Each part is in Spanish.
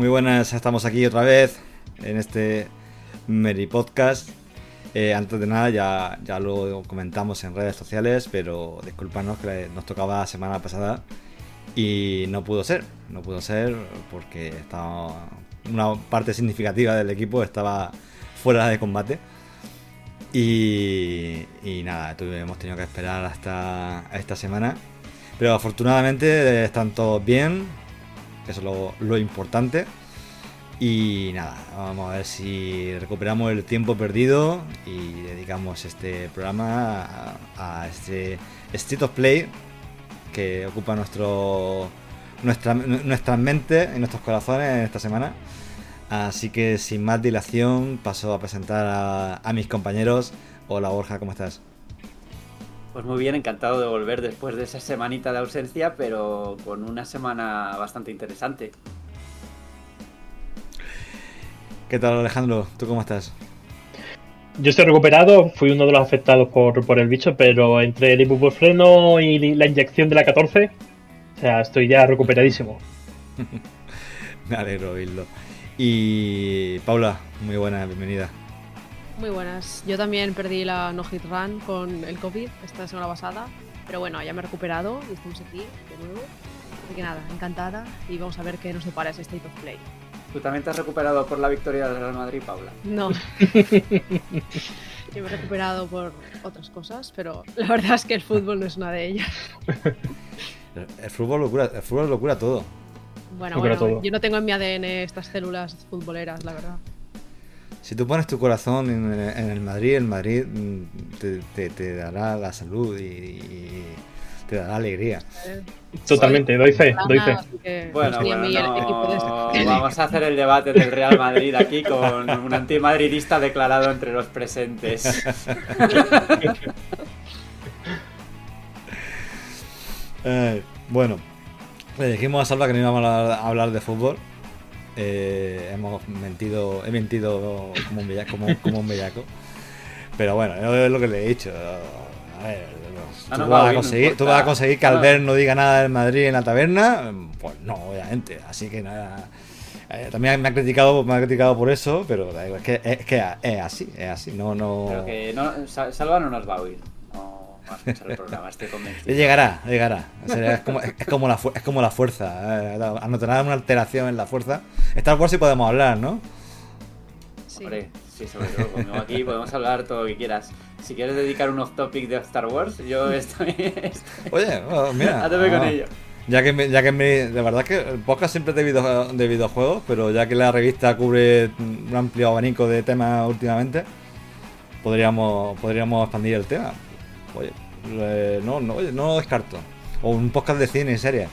Muy buenas, estamos aquí otra vez en este Meri Podcast. Eh, antes de nada, ya, ya lo comentamos en redes sociales, pero disculpanos que nos tocaba la semana pasada y no pudo ser. No pudo ser porque estaba una parte significativa del equipo estaba fuera de combate. Y, y nada, hemos tenido que esperar hasta esta semana. Pero afortunadamente están todos bien, que eso es lo, importante. Y nada, vamos a ver si recuperamos el tiempo perdido y dedicamos este programa a, este State of Play que ocupa nuestro nuestra, nuestras mentes y nuestros corazones esta semana. Así que sin más dilación paso a presentar a, a mis compañeros. Hola Borja, ¿cómo estás? Pues muy bien, encantado de volver después de esa semanita de ausencia, pero con una semana bastante interesante. ¿Qué tal Alejandro? ¿Tú cómo estás? Yo estoy recuperado, fui uno de los afectados por, por el bicho, pero entre el ibuprofeno y la inyección de la 14, o sea, estoy ya recuperadísimo. Me alegro oírlo. Y Paula, muy buena, bienvenida. Muy buenas. Yo también perdí la no hit run con el COVID esta semana pasada, pero bueno, ya me he recuperado y estamos aquí de nuevo. Así que nada, encantada y vamos a ver qué nos depara ese State of Play. ¿Tú también te has recuperado por la victoria del Real Madrid, Paula? No. Yo me he recuperado por otras cosas, pero la verdad es que el fútbol no es una de ellas. El fútbol lo cura, el fútbol lo cura todo. Bueno, Lo cura bueno, todo. yo no tengo en mi ADN estas células futboleras, la verdad. Si tú pones tu corazón en, en el Madrid, el Madrid mm, te, te- te dará la salud y, y te dará alegría. Totalmente, doy fe, doy fe. Bueno, no, este- vamos a hacer el debate del Real Madrid aquí con un antimadridista declarado entre los presentes. Eh, bueno, le dijimos a Salva que no íbamos a hablar de fútbol. Eh, hemos mentido, he mentido como un, bella- como, como un bellaco. Pero bueno, es lo que le he dicho. A ver, Ah, ¿tú, no, vas va, a conseguir, ¿tú vas a conseguir que. Albert no diga nada del Madrid en la taberna? Pues no, obviamente. Así que nada. Eh, también me ha criticado, me ha criticado por eso, pero es que, es, que es así, es así. No, no. Pero que no, Sa- Salva no nos va a oír. No va a escuchar el programa, estoy convencido. Llegará, llegará. O sea, es, como, es, como la, es como la fuerza. eh, Anotará una alteración en la fuerza. Star Wars sí podemos hablar, ¿no? Sí. Hombre, sí, sobre todo conmigo aquí podemos hablar todo lo que quieras. Si quieres dedicar un off-topic de Star Wars, yo estoy, estoy Oye, oh, mira. a tope con ah, ello. Ya que, me- ya que me, de verdad que el podcast siempre es de, video- de videojuegos, pero ya que la revista cubre un amplio abanico de temas últimamente, podríamos, podríamos expandir el tema. Oye, eh, no, no, oye, no lo descarto. O un podcast de cine y series. Eh,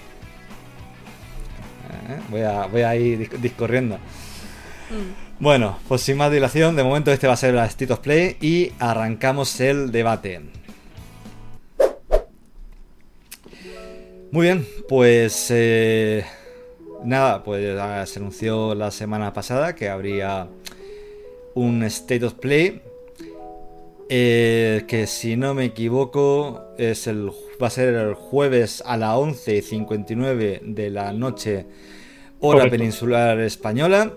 Voy a, voy a ir dis- discorriendo. Mm. Bueno, pues sin más dilación, de momento este va a ser la State of Play y arrancamos el debate. Muy bien, pues eh, nada, pues se anunció la semana pasada que habría un State of Play eh, que si no me equivoco es el, va a ser el jueves a las 11.59 de la noche hora Correcto. peninsular española.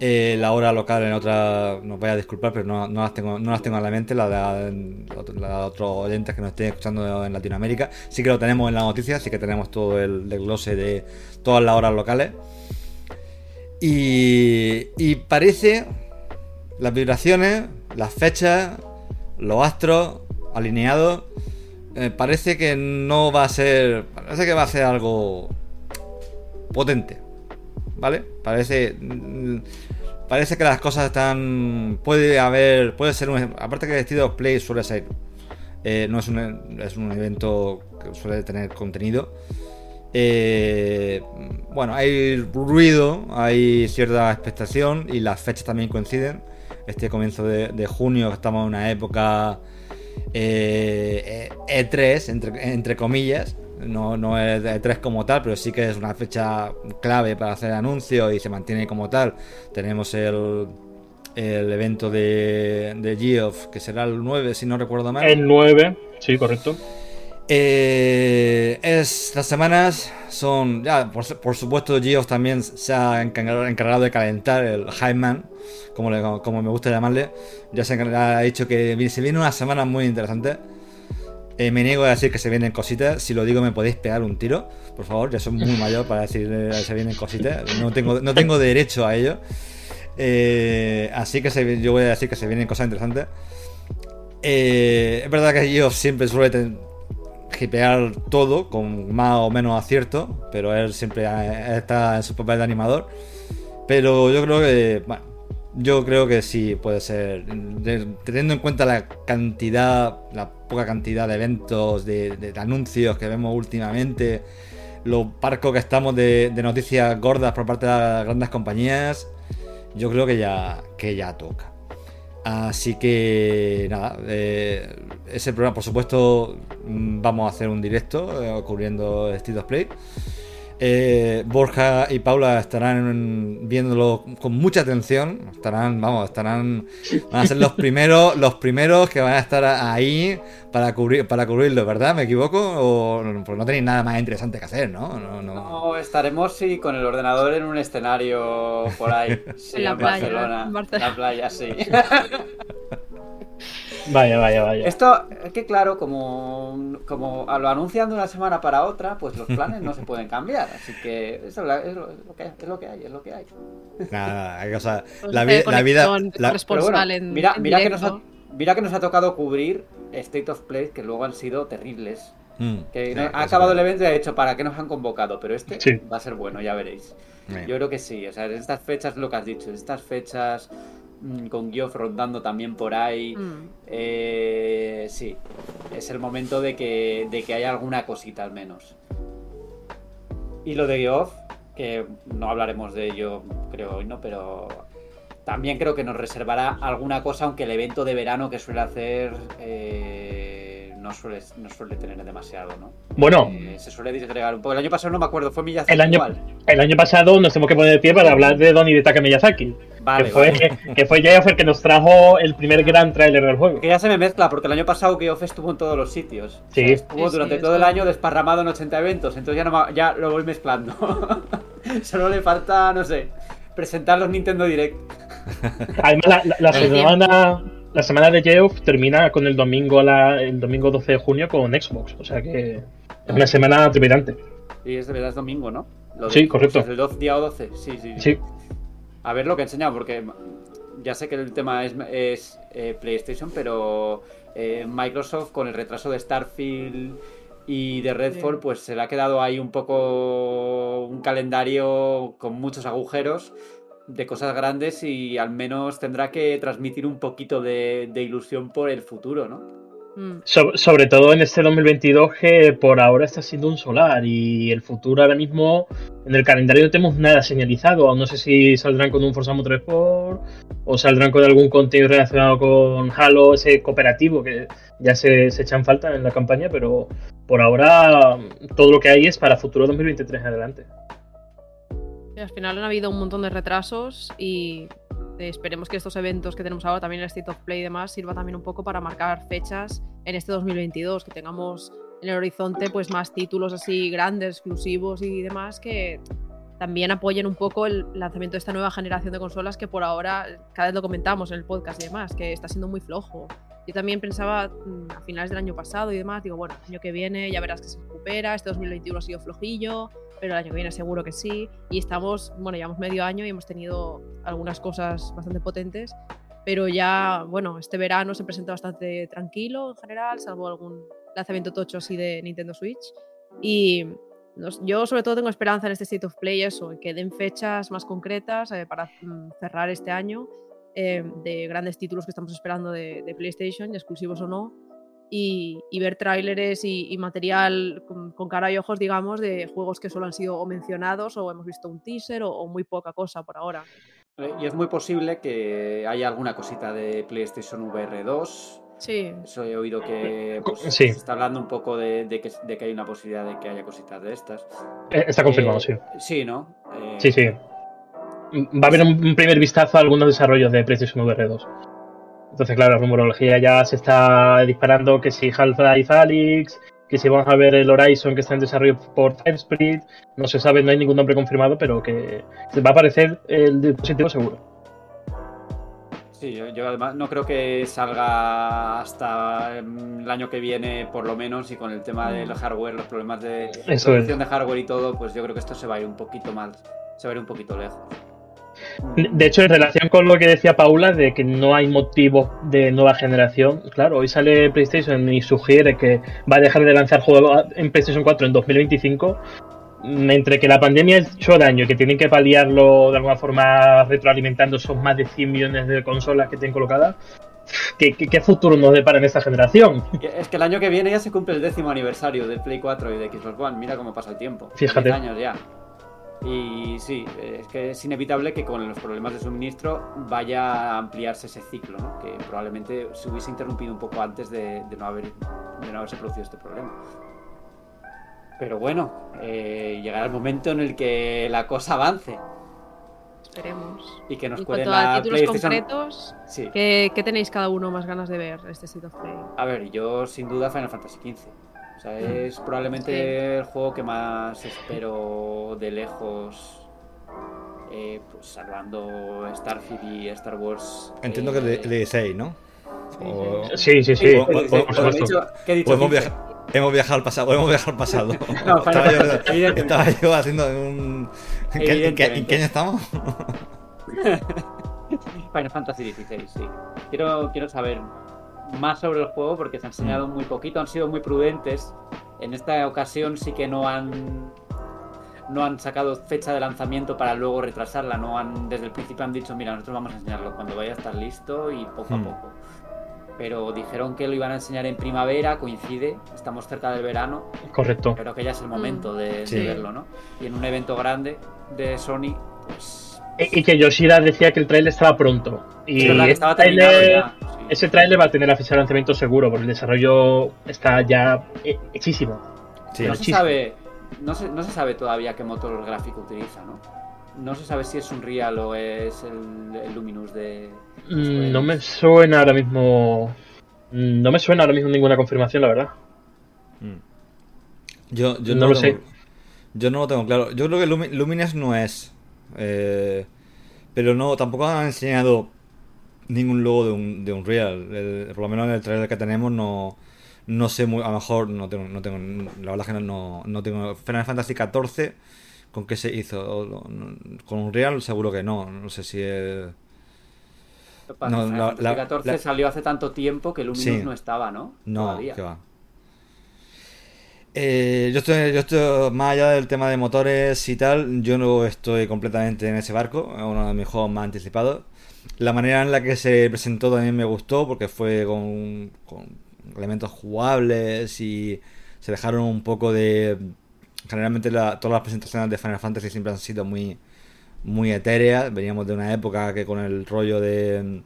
Eh, la hora local en otra, nos voy a disculpar, pero no, no las tengo, no las tengo en la mente, la de, la de otros oyentes que nos estén escuchando en Latinoamérica. Sí que lo tenemos en la noticia, sí que tenemos todo el desglose de todas las horas locales. Y, y parece las vibraciones, las fechas, los astros alineados. eh, parece que no va a ser. Parece que va a ser algo potente. ¿Vale? Parece. mm, Parece que las cosas están. Puede haber. Puede ser un. Aparte que el State of Play suele ser. eh, no es un, es un evento que suele tener contenido. Eh, bueno, hay ruido, hay cierta expectación y las fechas también coinciden. Este comienzo de, junio, estamos en una época E3, eh, e entre, comillas, no, no es E3 como tal, pero sí que es una fecha clave para hacer anuncios y se mantiene como tal. Tenemos el, el evento de, de Geoff, que será el 9, si no recuerdo mal. El 9, sí, correcto. Eh, es, las semanas son, ya, por, supuesto, Geoff también se ha encargado, de calentar el Hyman, como, como me gusta llamarle. Ya se ha dicho que se viene una semana muy interesante. Eh, me niego a decir que se vienen cositas. Si lo digo, me podéis pegar un tiro, por favor. Ya soy muy mayor para decir que se vienen cositas. No tengo, no tengo derecho a ello. Eh, así que yo voy a decir que se vienen cosas interesantes. es verdad que yo siempre suele hipear todo con más o menos acierto, pero él siempre está en su papel de animador. Pero yo creo que, bueno, yo creo que sí puede ser, teniendo en cuenta la cantidad, la poca cantidad de eventos, de, anuncios que vemos últimamente, lo parco que estamos de, noticias gordas por parte de las grandes compañías, yo creo que ya, que ya toca. Así que nada, eh, ese programa, por supuesto, mm, vamos a hacer un directo eh, cubriendo State of Play. Eh, Borja y Paula estarán viéndolo con mucha atención. Estarán, vamos, estarán. Van a ser los primeros, los primeros que van a estar ahí para cubrir, para cubrirlo, ¿verdad? ¿Me equivoco? O pues no tenéis nada más interesante que hacer, ¿no? No, no. estaremos sí con el ordenador en un escenario por ahí. en la playa. En la playa, sí. Vaya, vaya, vaya. Esto, es que claro, como, como lo anuncian de una semana para otra, pues los planes no se pueden cambiar. Así que eso es lo, que, es lo que hay, es lo que hay. Nada, o sea, la, la vida... mira, mira, que nos ha, mira que nos ha tocado cubrir State of Play que luego han sido terribles. Mm, que ha acabado el evento y ha dicho, ¿para qué nos han convocado? Pero este va a ser bueno, ya veréis. Yo creo que sí, o sea, en estas fechas, lo que has dicho, en estas fechas con Geoff rondando también por ahí. Mm. Eh, sí, es el momento de que, de que haya alguna cosita al menos. Y lo de Geoff, que no hablaremos de ello creo hoy, ¿no? Pero también creo que nos reservará alguna cosa, aunque el evento de verano que suele hacer... Eh, no suele, no suele tener demasiado, ¿no? Bueno. Eh, se suele disgregar un poco. El año pasado no me acuerdo, fue Miyazaki el año, El año pasado nos tenemos que poner de pie para hablar de Don Hidetaka Miyazaki. Vale, que, fue, que, fue el que nos trajo el primer gran tráiler del juego. Que ya se me mezcla, porque el año pasado Geoff estuvo en todos los sitios. Sí. estuvo durante todo el año desparramado en 80 eventos, entonces ya, no, ya lo voy mezclando. Solo le falta, no sé, presentar los Nintendo Direct. Además, la, la semana la semana de Geoff termina con el domingo el domingo 12 de junio con Xbox, o sea que es una semana trepidante. Y es de verdad es domingo, ¿no? sí, correcto. ¿Es el 12, día 12? Sí, sí, sí. A ver lo que enseña, porque ya sé que el tema es, es eh, PlayStation, pero eh, Microsoft con el retraso de Starfield y de Redfall, pues se le ha quedado ahí un poco un calendario con muchos agujeros de cosas grandes y al menos tendrá que transmitir un poquito de, ilusión por el futuro, ¿no? Mm. sobre todo en este 2022 que por ahora está siendo un solar y el futuro ahora mismo en el calendario no tenemos nada señalizado. No sé si saldrán con un Forza Motorsport o saldrán con algún contenido relacionado con Halo, ese cooperativo que ya se, se echan falta en la campaña, pero por ahora todo lo que hay es para futuro 2023 adelante al final han habido un montón de retrasos y esperemos que estos eventos que tenemos ahora, también el State of Play y demás, sirva también un poco para marcar fechas en este 2022, que tengamos en el horizonte pues más títulos así grandes, exclusivos y demás que también apoyen un poco el lanzamiento de esta nueva generación de consolas que por ahora, cada vez lo comentamos en el podcast y demás, que está siendo muy flojo. Yo también pensaba mm, a finales del año pasado y demás, digo, bueno, el año que viene ya verás que se recupera, este 2021 ha sido flojillo, pero el año que viene seguro que sí. Y estamos, bueno, llevamos medio año y hemos tenido algunas cosas bastante potentes, pero ya, bueno, este verano se presenta bastante tranquilo en general, salvo algún lanzamiento tocho así de Nintendo Switch. Y yo sobre todo tengo esperanza en este State of Play, eso, que den fechas más concretas eh, para mm, cerrar este año eh, de grandes títulos que estamos esperando de, de PlayStation, exclusivos o no y, ver tráileres y, material con, cara y ojos, digamos, de juegos que solo han sido mencionados o hemos visto un teaser o, muy poca cosa por ahora. Eh, y es muy posible que haya alguna cosita de PlayStation VR 2. Sí. Eso he oído que pues, se está hablando un poco de, que, hay una posibilidad de que haya cositas de estas. Eh, está confirmado, sí. Sí, ¿no? sí, sí. Va a haber un primer vistazo a algunos desarrollos de PlayStation VR 2. Entonces, claro, la rumorología ya se está disparando que si Half-Life Alyx, que si vamos a ver el Horizon que está en desarrollo por TimeSplit, no se sabe, no hay ningún nombre confirmado, pero que va a aparecer el dispositivo seguro. Sí, yo, además no creo que salga hasta mm, el año que viene, por lo menos, y con el tema del hardware, los problemas de producción de hardware y todo, pues yo creo que esto se va a ir un poquito más, se va a ir un poquito lejos. De hecho, en relación con lo que decía Paula, de que no hay motivo de nueva generación, claro, hoy sale PlayStation y sugiere que va a dejar de lanzar juegos en PlayStation 4 en 2025. Entre que la pandemia ha hecho daño y que tienen que paliarlo de alguna forma retroalimentando esos más de 100 millones de consolas que tienen colocadas, ¿Qué, futuro nos depara en esta generación? Es que el año que viene ya se cumple el décimo aniversario del Play 4 y de Xbox One. Mira cómo pasa el tiempo. Fíjate. años ya. Y sí, es que es inevitable que con los problemas de suministro vaya a ampliarse ese ciclo, ¿no? que probablemente se hubiese interrumpido un poco antes de, no, haber, de no haberse producido este problema. Pero bueno, eh, llegará el momento en el que la cosa avance. Esperemos. Y que nos en cuenten a títulos concretos, ¿qué, tenéis cada uno más ganas de ver este State of Play? A ver, yo sin duda Final Fantasy XV. O sea, es probablemente el juego que más espero de lejos. Eh, pues salvando Starfield y Star Wars. Entiendo que le, le 6, ¿no? Sí, sí, sí. Hemos viajado al pasado, hemos viajado al pasado. No, estaba, yo, estaba, yo, haciendo un. ¿En qué, ¿en qué año estamos? Final Fantasy XVI, sí. Quiero, quiero saber más sobre el juego porque se ha enseñado muy poquito, han sido muy prudentes. En esta ocasión sí que no han no han sacado fecha de lanzamiento para luego retrasarla, no han desde el principio han dicho, mira, nosotros vamos a enseñarlo cuando vaya a estar listo y poco a mm. poco. Pero dijeron que lo iban a enseñar en primavera, coincide, estamos cerca del verano. Correcto. Creo que ya es el momento de, verlo, ¿no? Y en un evento grande de Sony, pues... Y, que Yoshida decía que el trailer estaba pronto. Y estaba terminado ya. Ese trailer va a tener la fecha de lanzamiento seguro, porque el desarrollo está ya hechísimo. no, se sabe, no, se, no se sabe todavía qué motor gráfico utiliza, ¿no? No se sabe si es un Real o es el, Luminous de... Mm, no me suena ahora mismo... Mm, no me suena ahora mismo ninguna confirmación, la verdad. Mm. Yo, yo no, lo, sé. Yo no lo tengo claro. Yo creo que Luminous no es. Eh, pero no, tampoco han enseñado ningún logo de un, de un Real. por lo menos en el trailer que tenemos no, no sé muy, a lo mejor no tengo, no tengo la verdad es que no, no tengo Final Fantasy XIV con qué se hizo con un Real seguro que no, no sé si es no, la, la, 14 salió hace tanto tiempo que Luminous no estaba, ¿no? No, que va. Eh, yo, estoy, yo estoy más allá del tema de motores y tal, yo no estoy completamente en ese barco, es uno de mis juegos más anticipados. La manera en la que se presentó también me gustó porque fue con, elementos jugables y se dejaron un poco de... Generalmente todas las presentaciones de Final Fantasy siempre han sido muy, muy etéreas. Veníamos de una época que con el rollo de,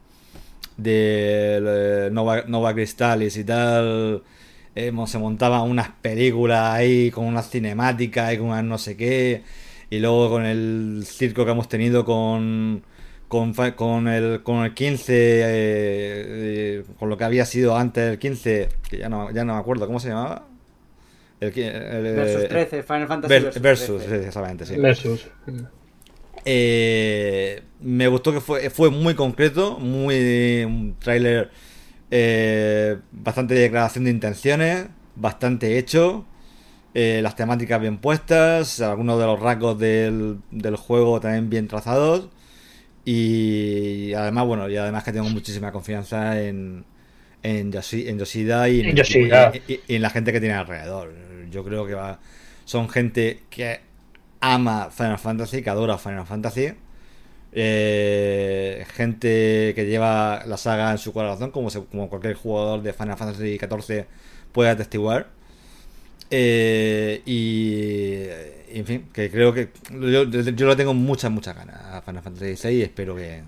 de Nova, Nova Crystallis y tal, se montaban unas películas ahí con unas cinemáticas y con unas no sé qué. Y luego con el circo que hemos tenido con con, con, el, con el 15, eh, eh, con lo que había sido antes del 15, que ya no, ya no me acuerdo, ¿cómo se llamaba? El, versus 13, Final Fantasy versus, exactamente, sí. Versus. Eh, me gustó que fue, fue muy concreto, muy un tráiler bastante de declaración de intenciones, bastante hecho, las temáticas bien puestas, algunos de los rasgos del, del juego también bien trazados. Y además, bueno, y además que tengo muchísima confianza en, en, Yoshida y en, en la gente que tiene alrededor. Yo creo que son gente que ama Final Fantasy, que adora Final Fantasy. eh, gente que lleva la saga en su corazón, como, como cualquier jugador de Final Fantasy XIV puede atestiguar. Eh, y, en fin, que creo que yo, yo le tengo muchas, muchas ganas a Final Fantasy XVI y espero que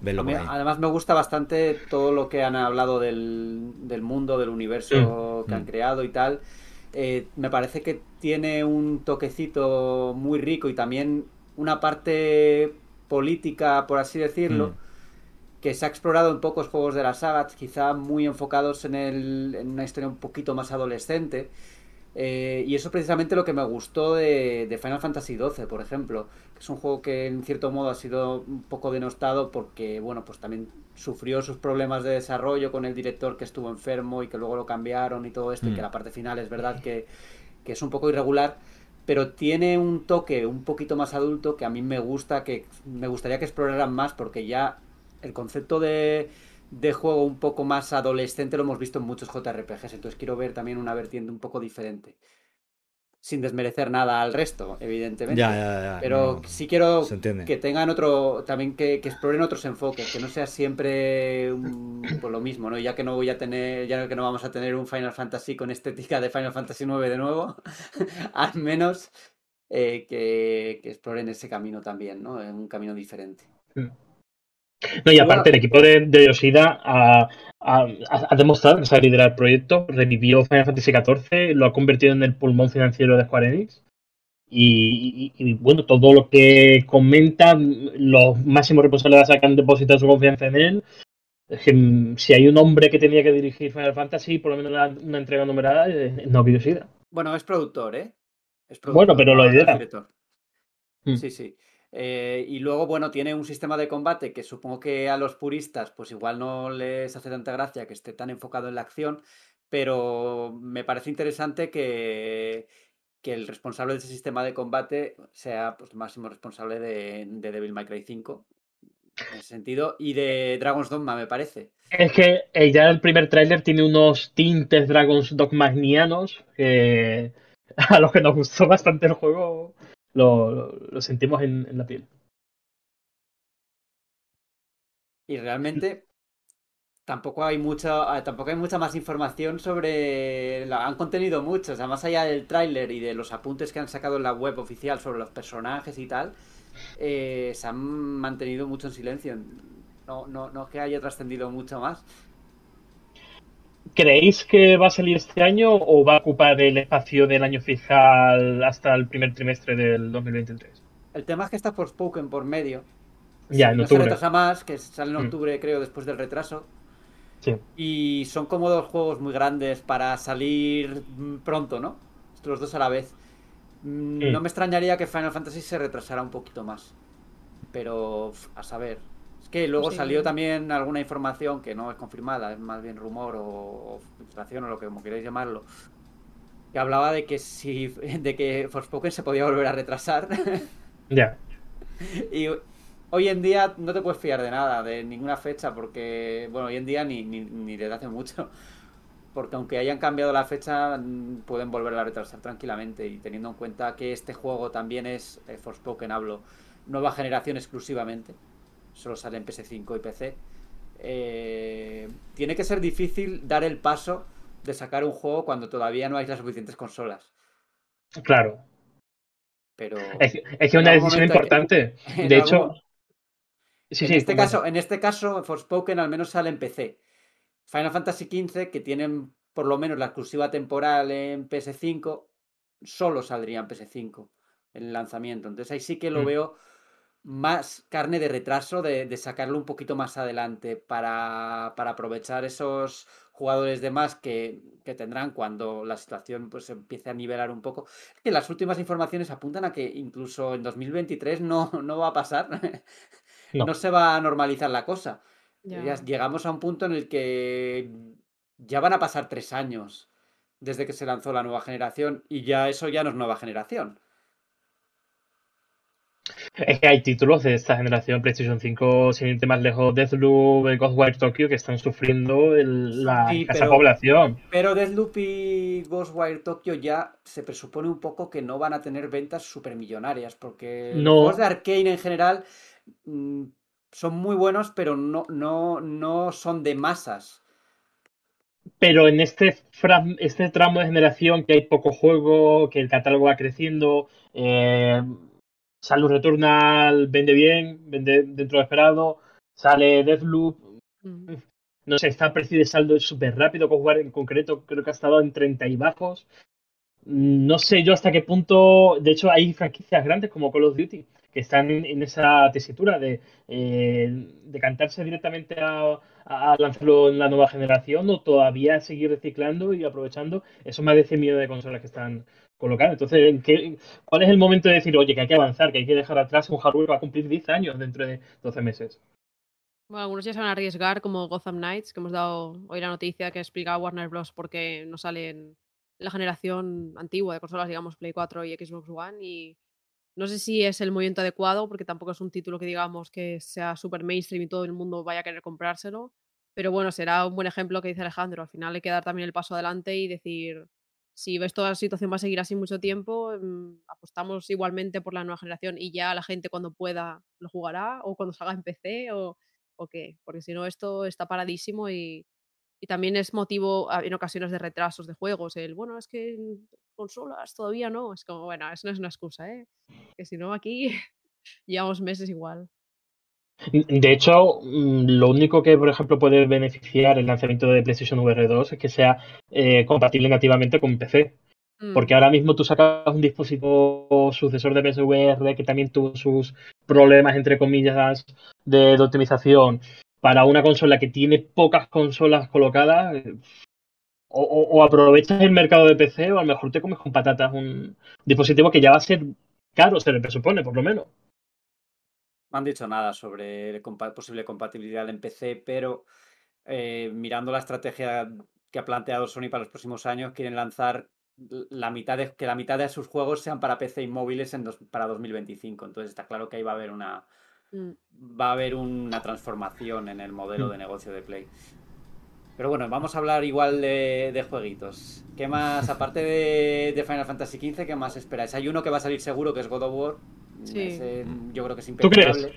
verlo Además me gusta bastante todo lo que han hablado del, del mundo, del universo mm. que han mm. creado y tal. Eh, me parece que tiene un toquecito muy rico y también una parte política, por así decirlo, mm. que se ha explorado en pocos juegos de la saga, quizá muy enfocados en, el, en una historia un poquito más adolescente. Eh, y eso es precisamente lo que me gustó de, Final Fantasy XII, por ejemplo, que es un juego que en cierto modo ha sido un poco denostado porque, bueno, pues también sufrió sus problemas de desarrollo con el director que estuvo enfermo y que luego lo cambiaron y todo esto, y que mm. la parte final es verdad que, que es un poco irregular pero tiene un toque un poquito más adulto que a mí me gusta, que me gustaría que exploraran más porque ya el concepto de, de juego un poco más adolescente lo hemos visto en muchos JRPGs, entonces quiero ver también una vertiente un poco diferente. Sin desmerecer nada al resto, evidentemente. Ya, ya, ya, pero sí quiero que tengan otro, también que, exploren otros enfoques, que no sea siempre por lo mismo, ¿no? Ya que no voy a tener, ya que no vamos a tener un Final Fantasy con estética de Final Fantasy IX de nuevo, al menos eh, que, que, exploren ese camino también, ¿no? En un camino diferente. No, y aparte, el equipo de, de Yoshida ha, demostrado que sabe liderar el proyecto, revivió Final Fantasy XIV, lo ha convertido en el pulmón financiero de Square Enix. Y, bueno, todo lo que comentan, los máximos responsables de la saga han depositado su confianza en él. Es que mm, si hay un hombre que tenía que dirigir Final Fantasy, por lo menos una, entrega numerada, es Nobuo Yoshida. Bueno, es productor, ¿eh? Es productor, bueno, pero lo idea. Mm. Sí, sí. Eh, y luego, bueno, tiene un sistema de combate que supongo que a los puristas, pues igual no les hace tanta gracia que esté tan enfocado en la acción, pero me parece interesante que, que el responsable de ese sistema de combate sea pues, el máximo responsable de, de Devil May Cry 5 en ese sentido, y de Dragon's Dogma, me parece. Es que eh, ya el primer tráiler tiene unos tintes Dragon's Dogmanianos que a los que nos gustó bastante el juego lo, sentimos en, la piel. Y realmente tampoco hay mucha tampoco hay mucha más información sobre han contenido mucho o sea más allá del tráiler y de los apuntes que han sacado en la web oficial sobre los personajes y tal eh, se han mantenido mucho en silencio no no no que haya trascendido mucho más ¿Creéis que va a salir este año o va a ocupar el espacio del año fiscal hasta el primer trimestre del 2023? El tema es que está por Spoken por medio. Ya, en no octubre. se retrasa más, que sale en mm. octubre, creo, después del retraso. Sí. Y son como dos juegos muy grandes para salir pronto, ¿no? Los dos a la vez. Mm, no me extrañaría que Final Fantasy se retrasara un poquito más. Pero a saber, que luego salió también alguna información que no es confirmada, es más bien rumor o, filtración o lo que como queráis llamarlo, que hablaba de que si de que Forspoken se podía volver a retrasar. Ya. y hoy en día no te puedes fiar de nada, de ninguna fecha, porque, bueno, hoy en día ni, ni, ni desde hace mucho. Porque aunque hayan cambiado la fecha, pueden volver a retrasar tranquilamente. Y teniendo en cuenta que este juego también es, eh, Forspoken hablo, nueva generación exclusivamente solo sale en PS5 y PC. Eh, tiene que ser difícil dar el paso de sacar un juego cuando todavía no hay las suficientes consolas. Claro. Pero. Es, que una decisión importante. de hecho. en, este caso, en este caso, Forspoken al menos sale en PC. Final Fantasy XV, que tienen por lo menos la exclusiva temporal en PS5, solo saldría en PS5 en el lanzamiento. Entonces ahí sí que lo mm. veo más carne de retraso de, sacarlo un poquito más adelante para, aprovechar esos jugadores de más que, tendrán cuando la situación pues empiece a nivelar un poco. que las últimas informaciones apuntan a que incluso en 2023 no, no va a pasar. No. se va a normalizar la cosa. llegamos a un punto en el que ya van a pasar tres años desde que se lanzó la nueva generación y ya eso ya no es nueva generación. Es que hay títulos de esta generación PlayStation 5, sin irte más lejos, Deathloop, Ghostwire Tokyo, que están sufriendo la población. Pero Deathloop y Ghostwire Tokyo ya se presupone un poco que no van a tener ventas supermillonarias, porque los juegos de Arkane en general mm, son muy buenos, pero no, no, no son de masas. Pero en este, este tramo de generación que hay poco juego, que el catálogo va creciendo, eh, Salud Returnal vende bien, vende dentro de esperado, sale Deathloop, mm. no sé, está precio de saldo súper rápido, con jugar en concreto creo que ha estado en 30 y bajos. No sé yo hasta qué punto, de hecho hay franquicias grandes como Call of Duty que están en, esa tesitura de, eh, de cantarse directamente a, lanzarlo en la nueva generación o todavía seguir reciclando y aprovechando esos más de 100 millones de consolas que están colocando. Entonces, ¿qué, ¿cuál es el momento de decir, oye, que hay que avanzar, que hay que dejar atrás un hardware que va a cumplir 10 años dentro de 12 meses? Bueno, algunos ya se van a arriesgar, como Gotham Knights, que hemos dado hoy la noticia que explica Warner Bros. por qué no salen la generación antigua de consolas, digamos, Play 4 y Xbox One. Y no sé si es el movimiento adecuado, porque tampoco es un título que digamos que sea súper mainstream y todo el mundo vaya a querer comprárselo. Pero bueno, será un buen ejemplo que dice Alejandro. Al final hay que dar también el paso adelante y decir, si ves toda la situación va a seguir así mucho tiempo, mm, apostamos igualmente por la nueva generación y ya la gente cuando pueda lo jugará o cuando salga en PC o, o qué. Porque si no, esto está paradísimo y, y también es motivo en ocasiones de retrasos de juegos. El, bueno, es que consolas todavía no. Es como, bueno, eso no es una excusa, ¿eh? Que si no, aquí llevamos meses igual. De hecho, mm, lo único que, por ejemplo, puede beneficiar el lanzamiento de PlayStation VR 2 es que sea eh, compatible nativamente con PC. Mm. Porque ahora mismo tú sacas un dispositivo sucesor de PSVR que también tuvo sus problemas, entre comillas, de optimización para una consola que tiene pocas consolas colocadas, eh, o, aprovechas el mercado de PC o a lo mejor te comes con patatas un dispositivo que ya va a ser caro, se le presupone, por lo menos. No han dicho nada sobre posible compatibilidad en PC, pero eh, mirando la estrategia que ha planteado Sony para los próximos años, quieren lanzar la mitad de, que la mitad de sus juegos sean para PC y móviles en para 2025. Entonces está claro que ahí va a haber una, Mm. va a haber una transformación en el modelo mm. de negocio de Play. Pero bueno, vamos a hablar igual de, jueguitos. ¿Qué más, aparte de, Final Fantasy XV, qué más esperáis? Hay uno que va a salir seguro, que es God of War. yo creo que es impecable.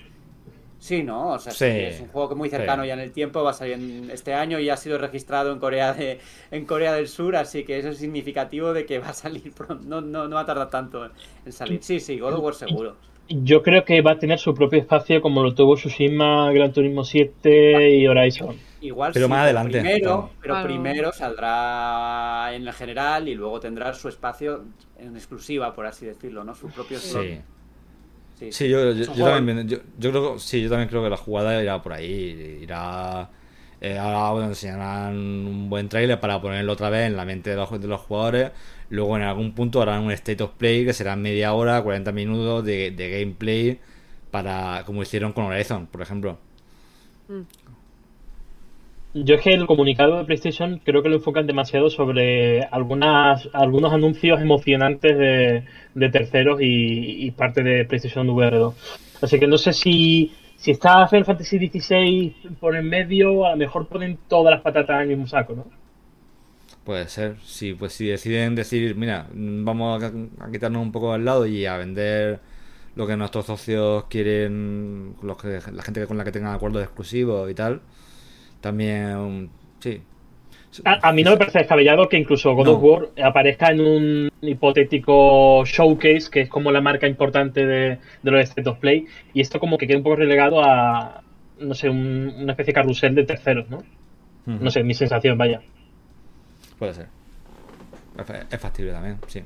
Sí, ¿no? O sea, es un juego que muy cercano ya en el tiempo, va a salir en este año y ha sido registrado en Corea de, en Corea del Sur, así que eso es significativo de que va a salir pronto, no, no, no va a tardar tanto en salir. Sí, sí, God of War seguro. Yo creo que va a tener su propio espacio como lo tuvo Tsushima, Gran Turismo 7 y Horizon. Igual pero más adelante. Primero, pero primero saldrá en el general y luego tendrá su espacio en exclusiva, por así decirlo, ¿no? Su propio Sí. Sí, yo, también, yo, creo, sí, yo también creo que la jugada irá por ahí. Irá. Eh, ahora enseñarán un buen trailer para ponerlo otra vez en la mente de los, de los jugadores Luego en algún punto harán un state of play que será media hora, 40 minutos de, gameplay para como hicieron con Horizon, por ejemplo. Mm. Yo es que el comunicado de PlayStation creo que lo enfocan demasiado sobre algunas algunos anuncios emocionantes de, terceros y, parte de PlayStation VR 2. Así que no sé si, si está Final Fantasy XVI por en medio, a lo mejor ponen todas las patatas en el mismo saco, ¿no? Puede ser. Si, pues, si deciden decir, mira, vamos a, quitarnos un poco al lado y a vender lo que nuestros socios quieren, los que, la gente con la que tengan acuerdos exclusivos y tal, también, sí. A, mí no me parece descabellado que incluso God of War aparezca en un hipotético showcase, que es como la marca importante de, los State of Play, y esto como que queda un poco relegado a, no sé, una especie de carrusel de terceros, ¿no? No sé, mi sensación, vaya. Puede ser. Es factible también, sí.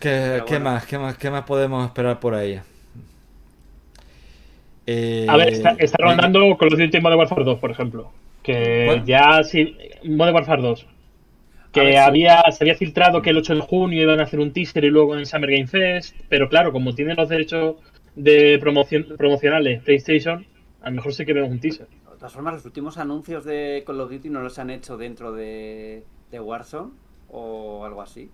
¿Qué, más, qué, más, ¿Qué más podemos esperar por ahí? a ver, está, está rondando con los últimos Modern Warfare 2, por ejemplo. Que ya sí. Modern Warfare 2. Que había, se había filtrado que el 8 de junio iban a hacer un teaser y luego en Summer Game Fest. Pero claro, como tienen los derechos de promoción, promocionales PlayStation, a lo mejor sí que vemos un teaser. De todas formas, los últimos anuncios de Call of Duty no los han hecho dentro de, Warzone o algo así.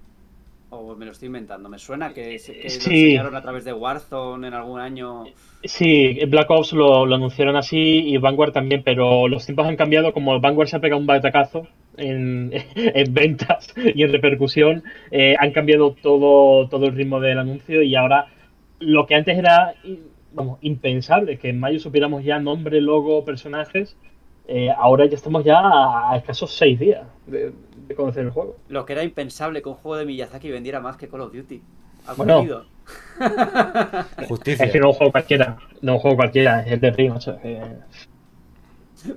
O me lo estoy inventando. Me suena que, se, lo enseñaron a través de Warzone en algún año. Sí, Black Ops lo, anunciaron así y Vanguard también, pero los tiempos han cambiado. Como Vanguard se ha pegado un batacazo en, ventas y en repercusión, eh, han cambiado todo, todo el ritmo del anuncio y ahora lo que antes era vamos, impensable, que en mayo supiéramos ya nombre, logo, personajes, eh, ahora ya estamos ya a, escasos seis días de, conocer el juego. Lo que era impensable que un juego de Miyazaki vendiera más que Call of Duty. Ha bueno, Justicia. Es que no un juego cualquiera, no un juego cualquiera, es el de Ring,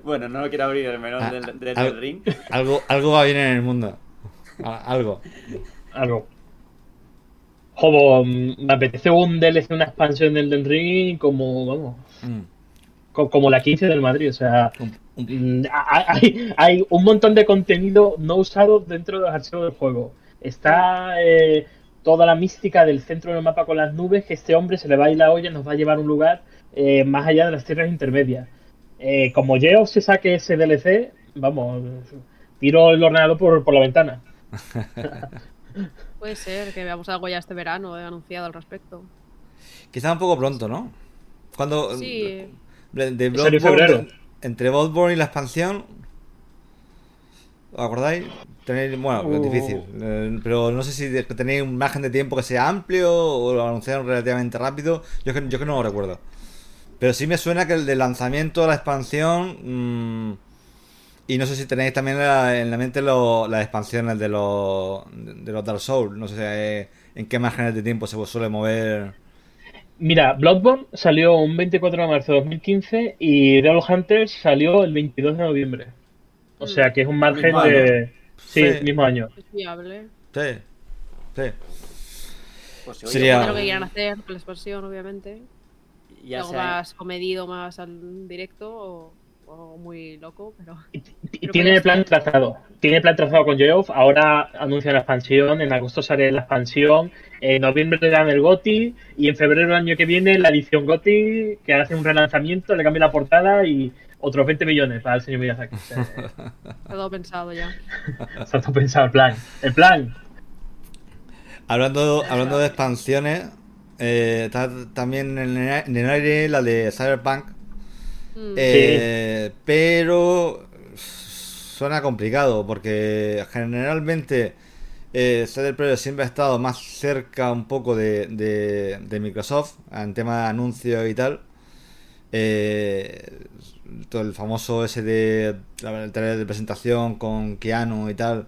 Bueno, no quiero abrir el menú ah, del, del, Ring. Algo, algo va bien en el mundo. Algo. Algo. Joder, me apetece un DLC, una expansión del Del Ring como, vamos, mm. como la 15 del Madrid. O sea, mm, hay, hay, un montón de contenido no usado dentro de los archivos del juego. Está eh, toda la mística del centro del mapa con las nubes, que este hombre se le va a ir la olla y nos va a llevar a un lugar eh, más allá de las tierras intermedias. Eh, como Geo se saque ese DLC, vamos, tiro el ordenador por, por la ventana. Puede ser que veamos algo ya este verano anunciado al respecto. Quizá un poco pronto, ¿no? Cuando. Sí. De, entre Bloodborne y la expansión. ¿Os acordáis? Tenéis, bueno, es uh. difícil. Eh, pero no sé si tenéis un margen de tiempo que sea amplio o lo anunciaron relativamente rápido. Yo que, yo que no lo recuerdo. Pero sí me suena que el de lanzamiento de la expansión. Mmm, y no sé si tenéis también en la mente las expansiones de los, de los Dark Souls. No sé eh, en qué márgenes de tiempo se suele mover. Mira, Bloodborne salió un 24 de marzo de 2015 y Devil Hunters salió el 22 de noviembre. O sea que es un margen de. Sí, mismo año. Es viable. Sí, sí. Pues Sería... lo que quieran hacer con la expansión, obviamente. Algo más comedido, más al directo. O muy loco, pero... tiene plan trazado, tiene plan trazado con Geoff, ahora anuncia la expansión, en agosto sale la expansión, en noviembre le dan el GOTI y en febrero del año que viene la edición GOTI que hace un relanzamiento, le cambia la portada y otros 20 millones para el señor Miyazaki. Está todo pensado ya. Está todo pensado el plan. El plan. Hablando, hablando de expansiones, eh, está también en el aire la de Cyberpunk Mm. Eh, pero suena complicado porque generalmente eh, CD Projekt siempre ha estado más cerca un poco de, de, Microsoft en tema de anuncios y tal. Eh, todo el famoso ese de el de presentación con Keanu y tal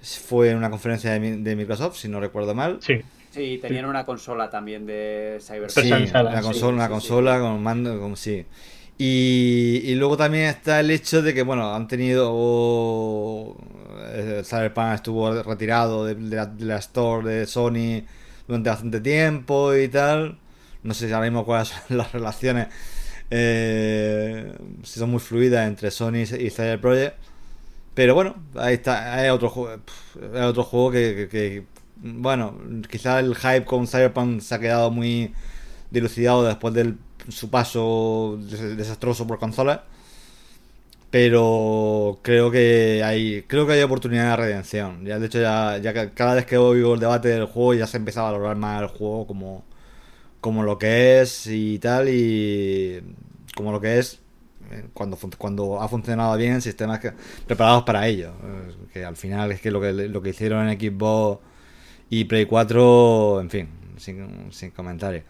fue en una conferencia de, Microsoft, si no recuerdo mal. Sí. Sí, tenían una consola también de Cyberpunk. Sí, una consola, una consola con mando, con, sí. Y, luego también está el hecho de que, bueno, han tenido. Eh, Cyberpunk estuvo retirado de, la, store de Sony durante bastante tiempo y tal. No sé si ahora mismo cuáles son las relaciones. Eh, si son muy fluidas entre Sony y Cyber Project. Pero bueno, ahí está. Hay otro juego, hay otro juego que, que, bueno, quizá el hype con Cyberpunk se ha quedado muy dilucidado después del su paso desastroso por consola Pero creo que hay creo que hay oportunidad de redención. Ya, de hecho, ya, ya cada vez que oigo el debate del juego ya se empieza a valorar más el juego como, como lo que es y tal. Y como lo que es eh, cuando, cuando ha funcionado bien sistemas que, preparados para ello. Eh, que al final es que lo que, lo que hicieron en Xbox y Play 4, en fin, sin, sin comentarios.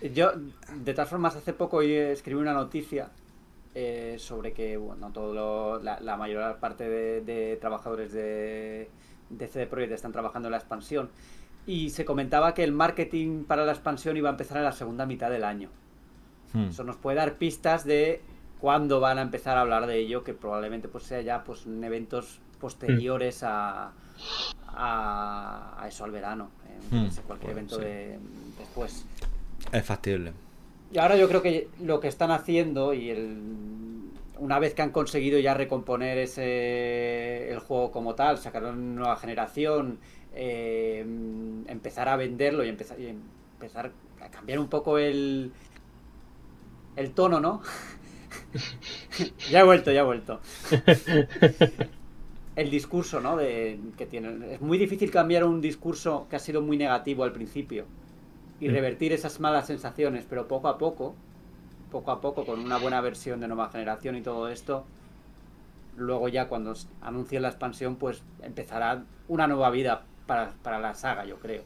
Yo, de todas formas, hace poco escribí una noticia eh, sobre que, bueno, todo la, mayor parte de, trabajadores de, de CD Projekt están trabajando en la expansión. Y se comentaba que el marketing para la expansión iba a empezar en la segunda mitad del año. Hmm. Eso nos puede dar pistas de cuándo van a empezar a hablar de ello, que probablemente pues sea ya pues en eventos posteriores a, a, eso al verano, en hmm. cualquier evento de, después. Es factible. Y ahora yo creo que lo que están haciendo y el, una vez que han conseguido ya recomponer ese el juego como tal, sacar una nueva generación, eh, empezar a venderlo y empezar, y empezar a cambiar un poco el, el tono, ¿no? ya he vuelto, ya he vuelto. el discurso, ¿no? De, que tienen. Es muy difícil cambiar un discurso que ha sido muy negativo al principio y revertir esas malas sensaciones, pero poco a poco, poco a poco, con una buena versión de nueva generación y todo esto, luego ya cuando anuncien la expansión, pues empezará una nueva vida para, la saga, yo creo.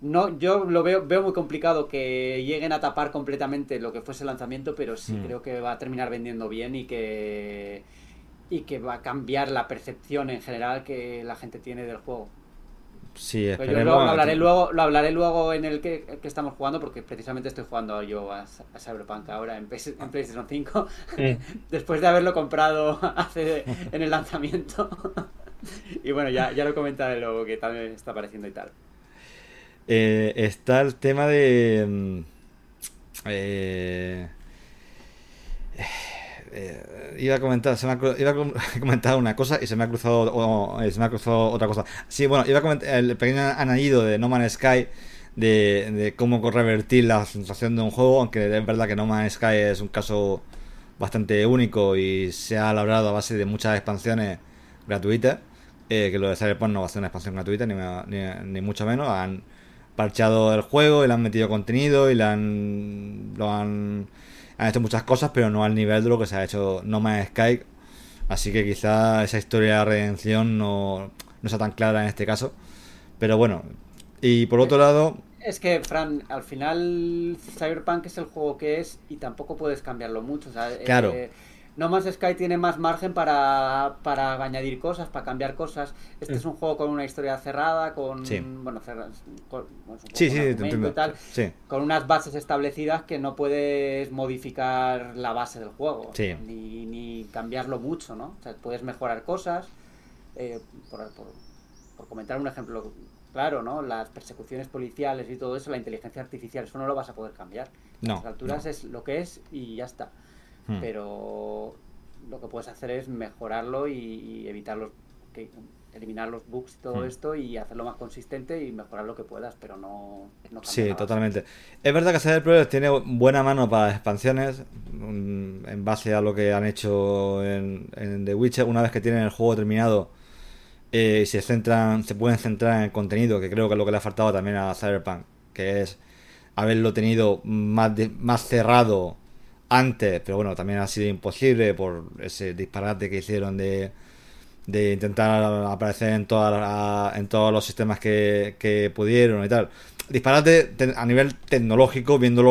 no, yo lo veo, veo muy complicado que lleguen a tapar completamente lo que fuese el lanzamiento, pero sí mm. creo que va a terminar vendiendo bien y que y que va a cambiar la percepción en general que la gente tiene del juego. Sí, yo lo, hablaré luego, lo hablaré luego en el que, estamos jugando, porque precisamente estoy jugando yo a, Cyberpunk ahora en, PlayStation 5, después de haberlo comprado hace en el lanzamiento. y bueno, ya, ya lo comentaré luego que tal está pareciendo y tal. Eh, está el tema de... Mm, eh, eh, iba a comentar, se me iba a comentar una cosa y se me ha cruzado, se me ha cruzado otra cosa. Sí, bueno, iba a comentar el pequeño añadido de No Man's Sky de, de cómo revertir la sensación de un juego, aunque es verdad que No Man's Sky es un caso bastante único y se ha labrado a base de muchas expansiones gratuitas. Eh, que lo de Cyberpunk no va a ser una expansión gratuita, ni, ni, mucho menos. Han parchado el juego y le han metido contenido y le han, lo han han hecho muchas cosas, pero no al nivel de lo que se ha hecho No Man's Sky. Así que quizá esa historia de redención no, no sea tan clara en este caso. Pero bueno, y por otro lado... Es que, Fran, al final Cyberpunk es el juego que es y tampoco puedes cambiarlo mucho. claro. Eh, no más Sky tiene más margen para, para añadir cosas, para cambiar cosas. Este es un juego con una historia cerrada, con bueno, con, sí, sí, tal, con unas bases establecidas que no puedes modificar la base del juego, ni, ni cambiarlo mucho, ¿no? O sea, puedes mejorar cosas. Eh, por, por, comentar un ejemplo claro, ¿no? Las persecuciones policiales y todo eso, la inteligencia artificial, eso no lo vas a poder cambiar. No, a las alturas es lo que es y ya está. Hmm. pero lo que puedes hacer es mejorarlo y, evitar los que, eliminar los bugs y todo hmm. esto y hacerlo más consistente y mejorar lo que puedas, pero no, Sí, totalmente. Es verdad que Cyber tiene buena mano para expansiones mm, en base a lo que han hecho en, The Witcher. Una vez que tienen el juego terminado eh, y se centran, se pueden centrar en el contenido, que creo que es lo que le ha faltado también a Cyberpunk, que es haberlo tenido más, más cerrado antes, pero bueno, también ha sido imposible por ese disparate que hicieron de, de intentar aparecer en, todas en todos los sistemas que, que pudieron y tal. Disparate a nivel tecnológico, viendo,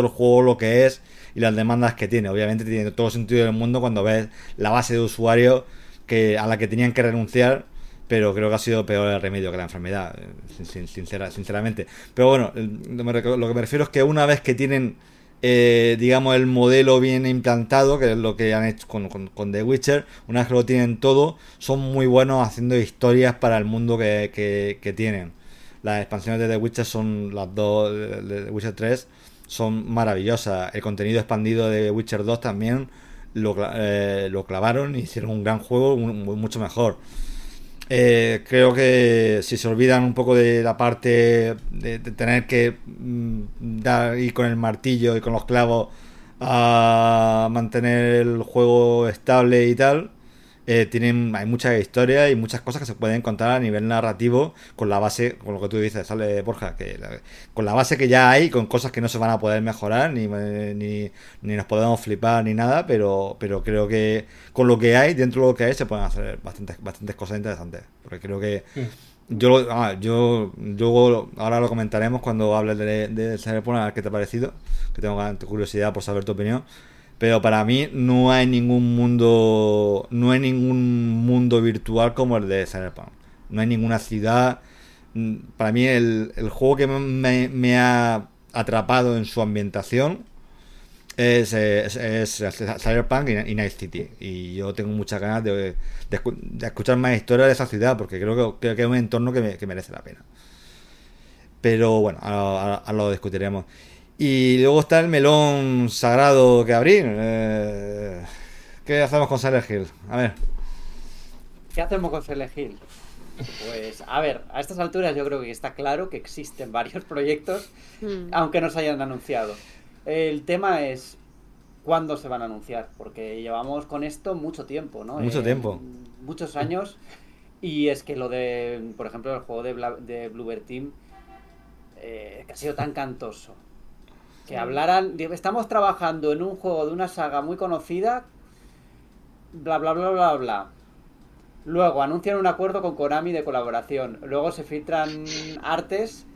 el juego lo que es y las demandas que tiene. Obviamente tiene todo sentido del mundo cuando ves la base de usuarios que, a la que tenían que renunciar pero creo que ha sido peor el remedio que la enfermedad, eh, sincera, sinceramente. Pero bueno, lo que me refiero es que una vez que tienen eh, digamos, el modelo bien implantado, que es lo que han hecho con, The Witcher. Una vez que lo tienen todo, son muy buenos haciendo historias para el mundo que, que, tienen. Las expansiones de The Witcher son las dos, de The Witcher 3, son maravillosas. El contenido expandido de The Witcher 2 también lo, eh, lo clavaron y hicieron un gran juego, mucho mejor. Eh, creo que si se olvidan un poco de la parte de, tener que mm, dar ir con el martillo y con los clavos a mantener el juego estable y tal, eh, tienen, hay mucha historia y muchas cosas que se pueden contar a nivel narrativo con la base, con lo que tú dices, sale Borja, que con la base que ya hay, con cosas que no se van a poder mejorar, ni, ni, nos podemos flipar ni nada, pero, pero creo que con lo que hay, dentro de lo que hay, se pueden hacer bastantes, bastantes cosas interesantes. Porque creo que yo, ah, yo, yo ahora lo comentaremos cuando hables de, de Cyberpunk, a ver qué te ha parecido, que tengo curiosidad por saber tu opinión. Pero para mí no hay ningún mundo. No hay ningún mundo virtual como el de Cyberpunk. No hay ninguna ciudad. Mm, para mí el, juego que me, ha atrapado en su ambientación es, Cyberpunk y, Night City. Y yo tengo muchas ganas de, escuchar más historias de esa ciudad porque creo que, es un entorno que, merece la pena. Pero bueno, ahora lo discutiremos. Y luego está el melón sagrado que abrir. Eh, ¿Qué hacemos con Silent Hill? A ver. ¿Qué hacemos con Silent Hill? Pues, a ver, a estas alturas yo creo que está claro que existen varios proyectos, hmm. aunque no se hayan anunciado. El tema es cuándo se van a anunciar, porque llevamos con esto mucho tiempo, ¿no? Mucho tiempo. Muchos años. Y es que lo de, por ejemplo, el juego de, de Bluebird Team, eh, que ha sido tan cantoso, que hablaran, estamos trabajando en un juego de una saga muy conocida, bla, bla, bla, bla, bla. Luego anuncian un acuerdo con Konami de colaboración. Luego se filtran artes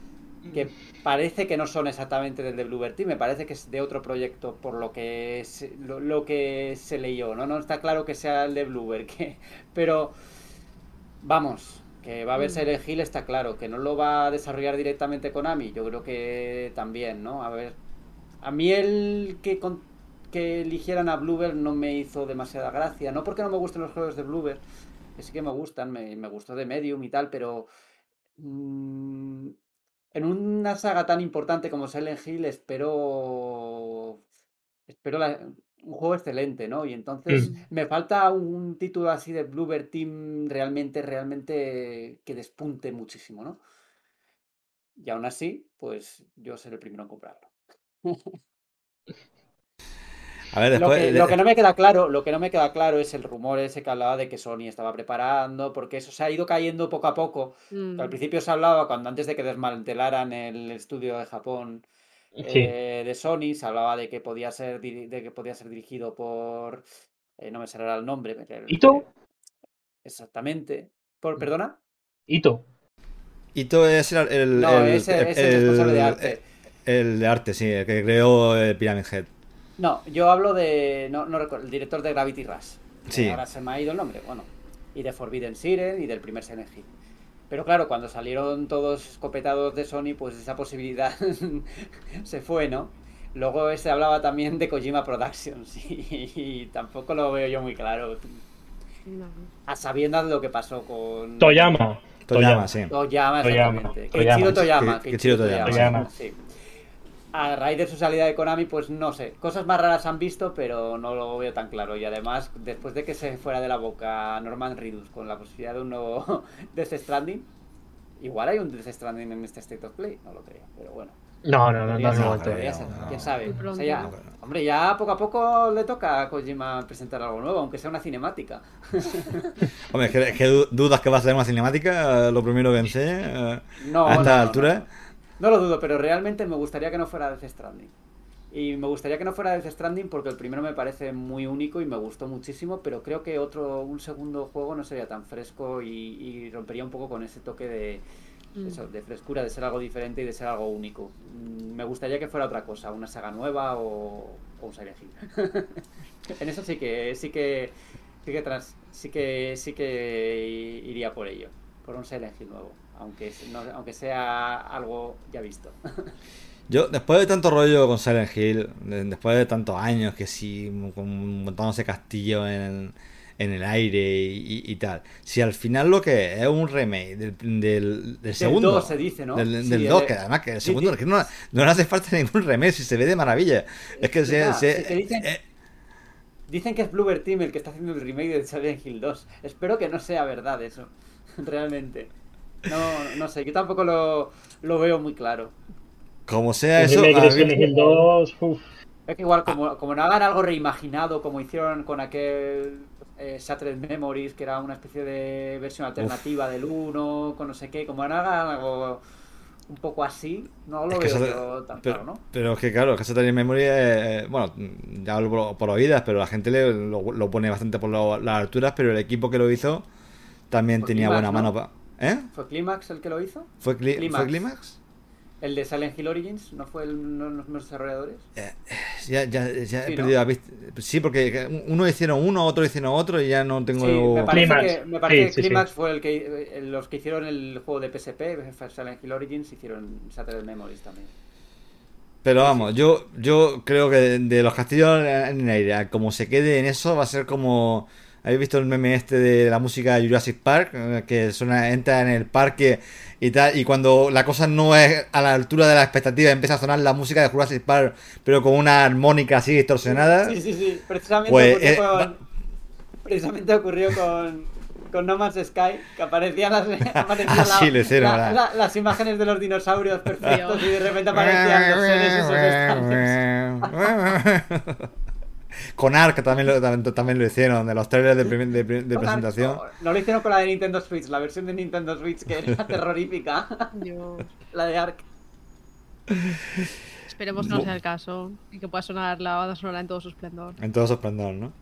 que parece que no son exactamente del de Bluebird Team, me parece que es de otro proyecto por lo que se, lo, que se leyó, ¿no? No está claro que sea el de Bluebird, que, pero vamos, que va a mm. Silent Hill está claro, que no lo va a desarrollar directamente Konami, yo creo que también, ¿no? A ver, a mí el que, que eligieran a Bluebird no me hizo demasiada gracia, no porque no me gusten los juegos de Bluebird, que sí que me gustan, me, me gustó de Medium y tal, pero... Mm, en una saga tan importante como Silent Hill espero espero un juego excelente, ¿no? Y entonces mm. me falta un título así de Bluebird Team realmente, realmente que despunte muchísimo, ¿no? Y aún así, pues yo seré el primero en comprarlo. Lo, que, no me queda claro, lo que no me queda claro es el rumor ese que hablaba de que Sony estaba preparando, porque eso se ha ido cayendo poco a poco. Al mm. principio se hablaba, cuando antes de que desmantelaran el estudio de Japón eh, de Sony, se hablaba de que podía ser de que podía ser dirigido por eh, no me saldrá el nombre. ¿Ito? Exactamente. ¿Por, ¿Perdona? Ito. Ito es el, no, es, el, responsable de arte. El de arte, sí, el que creó Pyramid Head. No, yo hablo de. No, no recuerdo, el director de Gravity Rush. Sí. Ahora se me ha ido el nombre. Bueno, y de Forbidden Siren y del primer Silent Pero claro, cuando salieron todos escopetados de Sony, pues esa posibilidad se fue, ¿no? Luego se hablaba también de Kojima Productions y, tampoco lo veo yo muy claro. A sabiendas de lo que pasó con. Toyama. Toyama, sí. Toyama, exactamente. Toyama. Toyama. Toyama. Toyama. Sí a raíz de su salida de Konami, pues no sé, cosas más raras han visto, pero no lo veo tan claro. Y además, después de que se fuera de la boca Norman Reedus con la posibilidad de un nuevo Death Stranding, igual hay un Death Stranding en este State of Play, no lo creo, pero bueno. No, no, no, no, no, ¿Quién sabe? hombre, ya poco a poco le toca a Kojima presentar algo nuevo, aunque sea una cinemática. hombre, es que, dudas que va a ser una cinemática, lo primero que enseñe eh, a esta altura. No lo dudo, pero realmente me gustaría que no fuera Death Stranding. Y me gustaría que no fuera Death Stranding porque el primero me parece muy único y me gustó muchísimo, pero creo que otro, un segundo juego no sería tan fresco y, rompería un poco con ese toque de, mm. de frescura, de ser algo diferente y de ser algo único. Mm, me gustaría que fuera otra cosa, una saga nueva o, un Silent Hill. en eso sí que sí que sí que, sí que sí que iría por ello, por un Silent Hill nuevo aunque, aunque sea algo ya visto. Yo, después de tanto rollo con Silent Hill, después de tantos años que sí, montándose castillo en, en el aire y, tal, si al final lo que es un remake del, del, segundo. Del 2 se dice, ¿no? Del, 2, que además que el segundo, es que no, no le hace falta ningún remake, si se ve de maravilla. Es que se. dicen, eh, dicen que es Bluebird Team el que está haciendo el remake de Silent Hill 2. Espero que no sea verdad eso, realmente. No, no sé, yo tampoco lo, lo veo muy claro. Como sea eso. Es que igual, como, como no hagan algo reimaginado, como hicieron con aquel eh, Shattered Memories, que era una especie de versión alternativa del 1, con no sé qué, como no hagan algo un poco así, no lo veo tan claro, ¿no? Pero es que claro, que Shattered Memories, eh, bueno, ya hablo por, oídas, pero la gente le, lo, pone bastante por las alturas, pero el equipo que lo hizo también tenía buena mano para ¿Eh? ¿Fue Climax el que lo hizo? ¿Fue, Climax? ¿El de Silent Hill Origins? ¿No fue el, los desarrolladores? Eh, ya, ya, ya he perdido la vista. Sí, porque uno hicieron uno, otro hicieron otro y ya no tengo. Sí, me parece que, me parece que Climax fue el que los que hicieron el juego de PSP, Silent Hill Origins, hicieron Shattered Memories también. Pero vamos, yo yo creo que de, los castillos en el aire, como se quede en eso, va a ser como ¿Habéis visto el meme este de la música de Jurassic Park? Eh, que suena, entra en el parque y tal, y cuando la cosa no es a la altura de la expectativa, empieza a sonar la música de Jurassic Park, pero con una armónica así distorsionada. Sí, sí, sí. Precisamente, pues, ocurrió, eh, con, precisamente ocurrió con, con No Man's Sky, que aparecían las, aparecían ah, las imágenes de los dinosaurios perfectos y de repente aparecían los seres esos Con Ark también lo, también, lo hicieron, de los trailers de, de, presentación. no, lo hicieron con la de Nintendo Switch, la versión de Nintendo Switch que era terrorífica. la de Ark. Esperemos no sea el caso y que pueda sonar la banda sonora en todo su esplendor. En todo su esplendor, ¿no?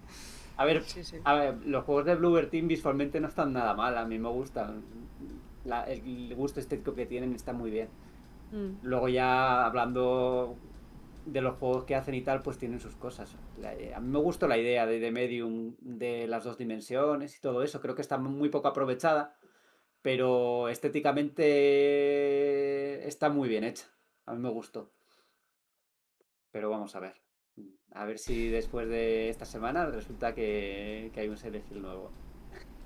A ver, a ver los juegos de Bluebird Team visualmente no están nada mal, a mí me gustan. el gusto estético que tienen está muy bien. Mm. Luego ya hablando de los juegos que hacen y tal, pues tienen sus cosas. a mí me gustó la idea de, de Medium, de las dos dimensiones y todo eso. Creo que está muy poco aprovechada, pero estéticamente está muy bien hecha. A mí me gustó. Pero vamos a ver. A ver si después de esta semana resulta que, hay un Silent nuevo.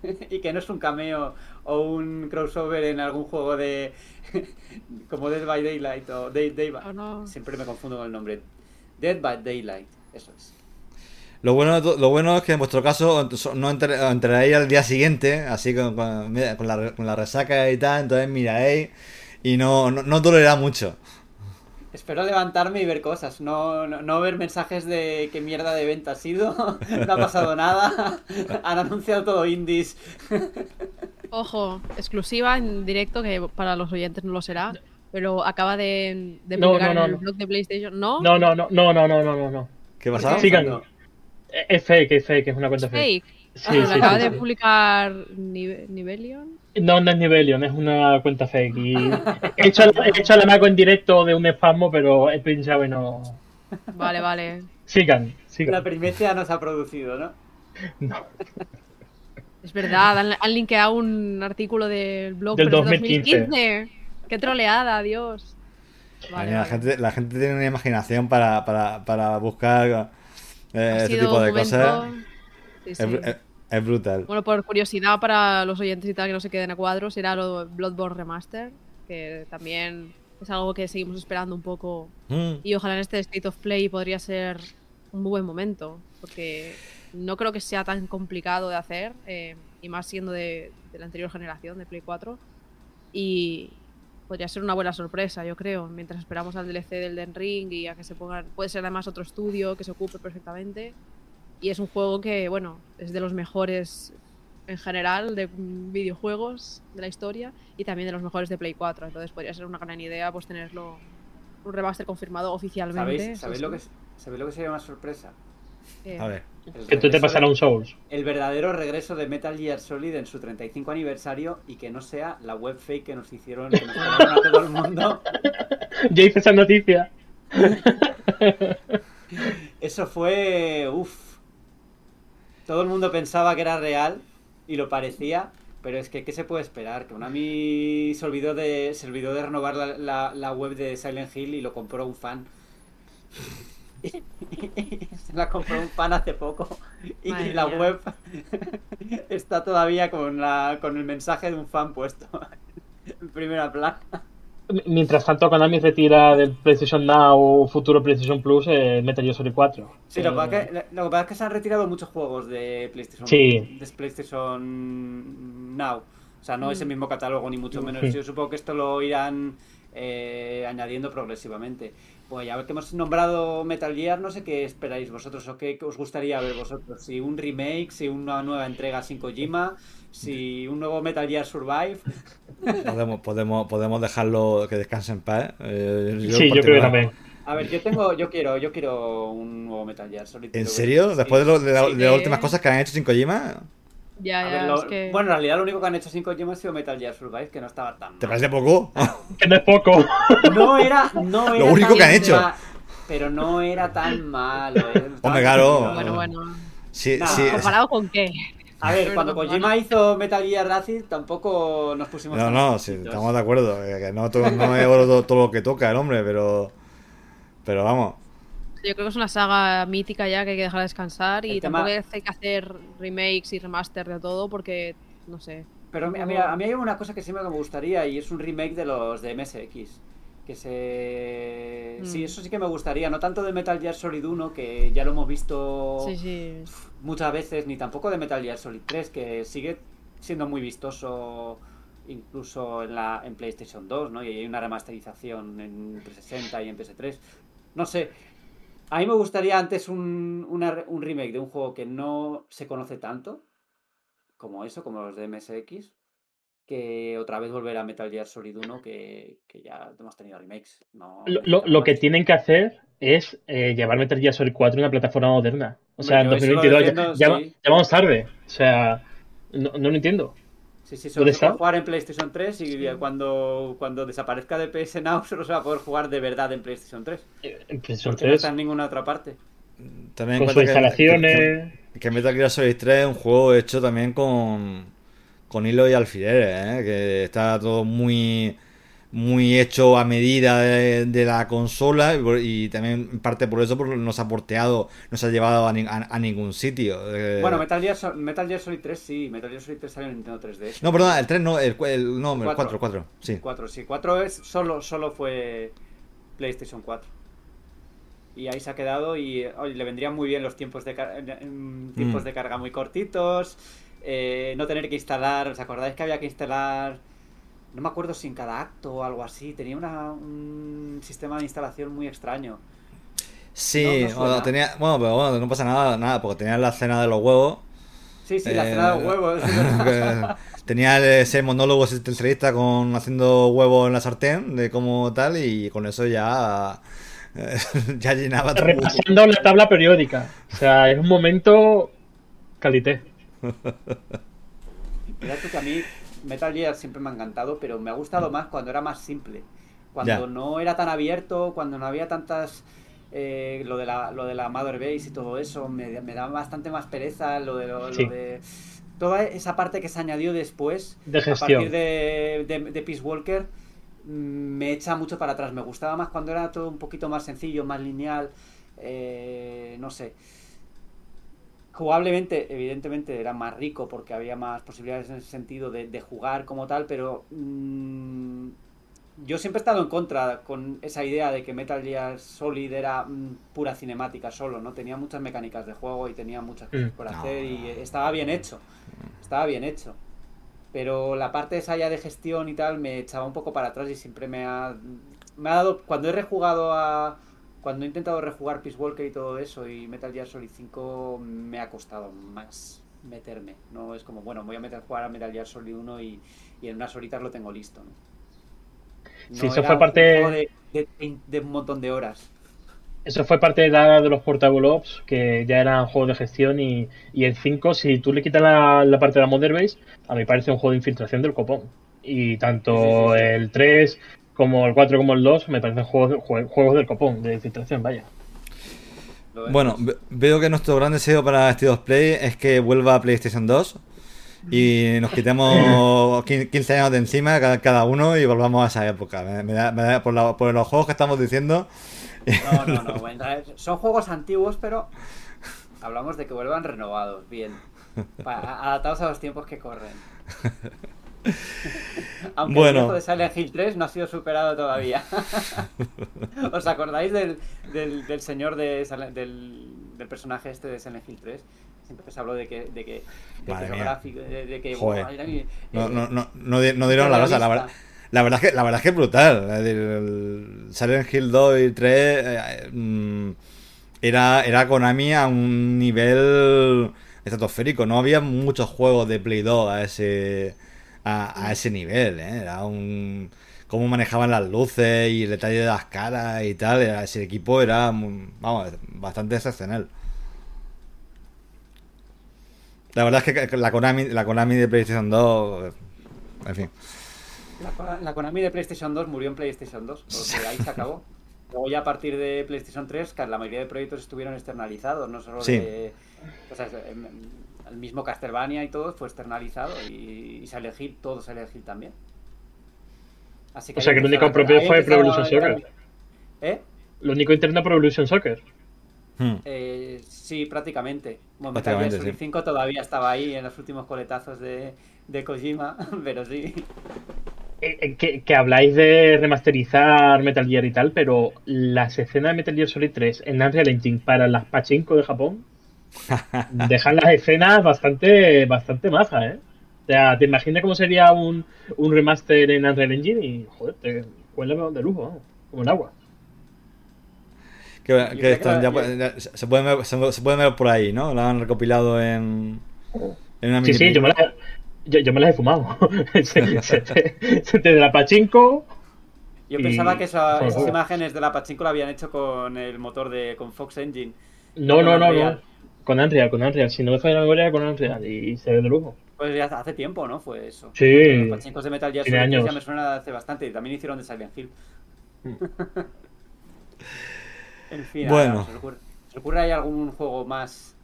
y que no es un cameo o un crossover en algún juego de como Dead by Daylight o Day, Day by... siempre me confundo con el nombre. Dead by Daylight eso es. Lo bueno, lo bueno es que en vuestro caso no entraréis al día siguiente, así con, con, la, con, la, resaca y tal, entonces miraréis y no, no, no dolerá mucho. Espero levantarme y ver cosas, no, no, ver mensajes de qué mierda de venta ha sido, no ha pasado nada, han anunciado todo indies. Ojo, exclusiva en directo, que para los oyentes no lo será, pero acaba de, de publicar en el blog de PlayStation, ¿no? No, no, no, no, no, no, no, no. ¿Qué pasa? Es fake, es fake, es una cuenta fake. Sí, sí, acaba de publicar Nivelion. No, no es Nivelion, es una cuenta fake. Y he hecho, he hecho la mago en directo de un spasmo, pero he pinchado y no. Vale, vale. Sigan, sigan. La primicia no se ha producido, ¿no? No. Es verdad, han, han linkeado un artículo del blog del 2015. 2015. Qué troleada, Dios. Vale, la, Gente, la gente tiene una imaginación para, para, para buscar eh, este tipo de cosas. Sí, sí. Es brutal. Bueno, por curiosidad para los oyentes y tal que no se queden a cuadros, será lo Bloodborne Remaster, que también es algo que seguimos esperando un poco. Mm. Y ojalá en este State of Play podría ser un buen momento, porque no creo que sea tan complicado de hacer, eh, y más siendo de, de, la anterior generación, de Play 4. Y podría ser una buena sorpresa, yo creo, mientras esperamos al DLC del Den Ring y a que se pongan. Puede ser además otro estudio que se ocupe perfectamente. Y es un juego que, bueno, es de los mejores en general de videojuegos de la historia y también de los mejores de Play 4. Entonces podría ser una gran idea pues tenerlo un remaster confirmado oficialmente. ¿Sabéis, lo, que, lo que sería una sorpresa? A ver. Que tú te pasará un Souls. El verdadero regreso de Metal Gear Solid en su 35 aniversario y que no sea la web fake que nos hicieron, que nos a todo el mundo. Yo hice esa noticia. Eso fue. Uff todo el mundo pensaba que era real y lo parecía, pero es que, ¿qué se puede esperar? Que Konami se olvidó de, se olvidó de renovar la, la, web de Silent Hill y lo compró un fan. se la compró un fan hace poco y la web está todavía con, la, con el mensaje de un fan puesto en primera plana. Mientras tanto, Konami retira del PlayStation Now futuro PlayStation Plus eh, Metal Gear Solid 4. Sí, lo, que es que, lo que pasa es que se han retirado muchos juegos de PlayStation, sí. de PlayStation Now. O sea, no es el mm. mismo catálogo, ni mucho menos. Yo supongo que esto lo irán eh, añadiendo progresivamente. Pues ya que hemos nombrado Metal Gear, no sé qué esperáis vosotros o qué os gustaría ver vosotros. Si un remake, si una nueva entrega sin Kojima, si un nuevo Metal Gear Survive. Podemos, podemos, podemos dejarlo que descanse en paz. Eh, sí, yo creo que también. A ver, yo tengo, yo quiero, yo quiero un nuevo Metal Gear Solid. ¿En serio? Después de, las últimas cosas que han hecho sin Kojima. Ya, ya, es que... Bueno, en realidad lo único que han hecho sin Kojima ha sido Metal Gear Survive, que no estaba tan mal. ¿Te parece poco? que no es poco. No era, no era Lo único que han hecho. pero no era tan malo. Eh. Hombre, claro. Bueno, bueno. Sí, sí, ¿Comparado con qué? A ver, cuando Kojima hizo Metal Gear Racing tampoco nos pusimos. No, no, sí, estamos de acuerdo. Que no, todo, no es todo, todo, lo que toca el hombre, pero. Pero vamos. Yo creo que es una saga mítica ya que hay que dejar descansar y tampoco hay que hacer remakes y remaster de todo porque, no sé. Pero mira, a mí hay una cosa que sí me gustaría y es un remake de los de MSX que se... Sí, mm. eso sí que me gustaría, no tanto de Metal Gear Solid 1, que ya lo hemos visto muchas veces, ni tampoco de Metal Gear Solid 3, que sigue siendo muy vistoso incluso en la en PlayStation 2, ¿no? Y hay una remasterización en 360 y en PS3. No sé, a mí me gustaría antes un, un remake de un juego que no se conoce tanto, como eso, como los de MSX, que otra vez volver a Metal Gear Solid 1, que, que ya hemos tenido remakes. lo, lo, que tienen que hacer es eh, llevar Metal Gear Solid 4 a una plataforma moderna. O sea, en 2022 ya, vamos tarde. O sea, no, no, lo entiendo. Sí, sí, solo se puede jugar en PlayStation 3 y cuando, cuando desaparezca de PS Now solo se va a poder jugar de verdad en PlayStation 3. En PlayStation 3. no está en ninguna otra parte. También con sus instalaciones. Que, que, Metal Gear Solid 3 es un juego hecho también con, con hilo y alfileres, ¿eh? que está todo muy muy hecho a medida de, la consola y, también en parte por eso no se ha porteado, no se ha llevado a, ningún sitio. Eh. Bueno, Metal Gear, Metal Gear Solid 3 sí, Metal Gear Solid 3 salió en Nintendo 3DS. No, perdón, el 3 no, el, no, el 4, 4, sí. 4, sí, 4 es, solo, solo fue PlayStation 4. Y ahí se ha quedado y le vendrían muy bien los tiempos de, tiempos mm. de carga muy cortitos, eh, no tener que instalar, ¿os acordáis que había que instalar no me acuerdo si en cada acto o algo así, tenía un sistema de instalación muy extraño. Sí, bueno, tenía, bueno, pero bueno, no pasa nada, nada, porque tenía la cena de los huevos. Sí, sí, la cena de los eh, huevos. tenía ese monólogo existencialista con haciendo huevos en la sartén, de cómo tal, y con eso ya ya llenaba todo. Repasando la tabla periódica. O sea, es un momento calité. Mira tú que a mí Metal Gear siempre me ha encantado, pero me ha gustado más cuando era más simple. Cuando no era tan abierto, cuando no había tantas... Eh, lo, de la, lo de la Mother Base y todo eso, me, me da bastante más pereza, lo de, lo, de... Toda esa parte que se añadió después, de a partir de, de, Peace Walker, mm, me echa mucho para atrás. Me gustaba más cuando era todo un poquito más sencillo, más lineal, eh, no sé. Jugablemente, evidentemente, era más rico porque había más posibilidades en ese sentido de, jugar como tal, pero mm, yo siempre he estado en contra con esa idea de que Metal Gear Solid era mm, pura cinemática solo, ¿no? Tenía muchas mecánicas de juego y tenía muchas cosas mm. por hacer y estaba bien hecho, estaba bien hecho. Pero la parte esa ya de gestión y tal me echaba un poco para atrás y siempre me ha, me ha dado, cuando he rejugado a cuando he intentado rejugar Peace Walker y todo eso y Metal Gear Solid 5 me ha costado más meterme. No es como, bueno, voy a meter a jugar a Metal Gear Solid 1 y, en unas horitas lo tengo listo. ¿no? sí, eso fue parte de, un montón de horas. Eso fue parte de la de los Portable Ops, que ya eran juegos de gestión y, el 5, si tú le quitas la, parte de la Mother Base, a mí parece un juego de infiltración del copón. Y tanto el 3 como el 4 como el 2 me parecen juegos, juegos del copón, de filtración, vaya. Bueno, veo que nuestro gran deseo para este 2 Play es que vuelva a PlayStation 2 y nos quitemos 15 años de encima cada uno y volvamos a esa época. Me, da, por, los juegos que estamos diciendo. No, no, no. son juegos antiguos, pero hablamos de que vuelvan renovados, bien. adaptados a los tiempos que corren. Aunque bueno. el viejo de Silent Hill 3 no ha sido superado todavía. ¿Os acordáis del, del, señor de, del, del, personaje este de Silent Hill 3? Siempre se habló de que, de que, de gráfico, de, que no, no, no, no, dieron la cosa, la verdad. La verdad, es que, la verdad es que es brutal. El Silent Hill 2 y 3 eh, mm, era, era Konami a un nivel estratosférico. No había muchos juegos de Play 2 a ese, a, ese nivel, ¿eh? Era un... cómo manejaban las luces y el detalle de las caras y tal. ese equipo era, vamos, bastante excepcional. La verdad es que la Konami, la Konami de PlayStation 2, en fin. La, Konami de PlayStation 2 murió en PlayStation 2, porque ahí se acabó. Luego ya a partir de PlayStation 3, la mayoría de proyectos estuvieron externalizados, no solo de... O sea, el mismo Castlevania y todo fue externalizado y, y Silent Hill, todo Silent Hill también. Así que o sea que el único propio fue Pro Evolution Soccer. ¿Eh? Lo único interno Pro Evolution Soccer. Hmm. Eh, sí, prácticamente. Bueno, Metal Gear 5 todavía estaba ahí en los últimos coletazos de, de Kojima, pero sí. Eh, eh, que, que, habláis de remasterizar Metal Gear y tal, pero las escenas de Metal Gear Solid 3 en Unreal Engine para las pachinko de Japón dejan las escenas bastante, bastante majas, ¿eh? O sea, te imaginas cómo sería un, un remaster en Unreal Engine y, joder, te cuela de lujo, como el agua. Que, ya, se, pueden ver, se, puede ver por ahí, ¿no? Lo han recopilado en, en una Sí, sí, yo me, la, yo, me las he fumado. de la Pachinko. Yo pensaba que esas imágenes de la Pachinko la habían hecho con el motor de con Fox Engine. No, no, no, no. Con Unreal, con Unreal. Si no me falla la memoria, con Unreal. Y se ve de lujo. Pues ya hace tiempo, ¿no? Fue eso. Sí. Los pachincos de Metal Gear Solid ya me suena hace bastante. Y también hicieron de Silent Hill. Mm. en fin, bueno. ¿se, ocurre, ¿se, ocurre, ahí algún juego más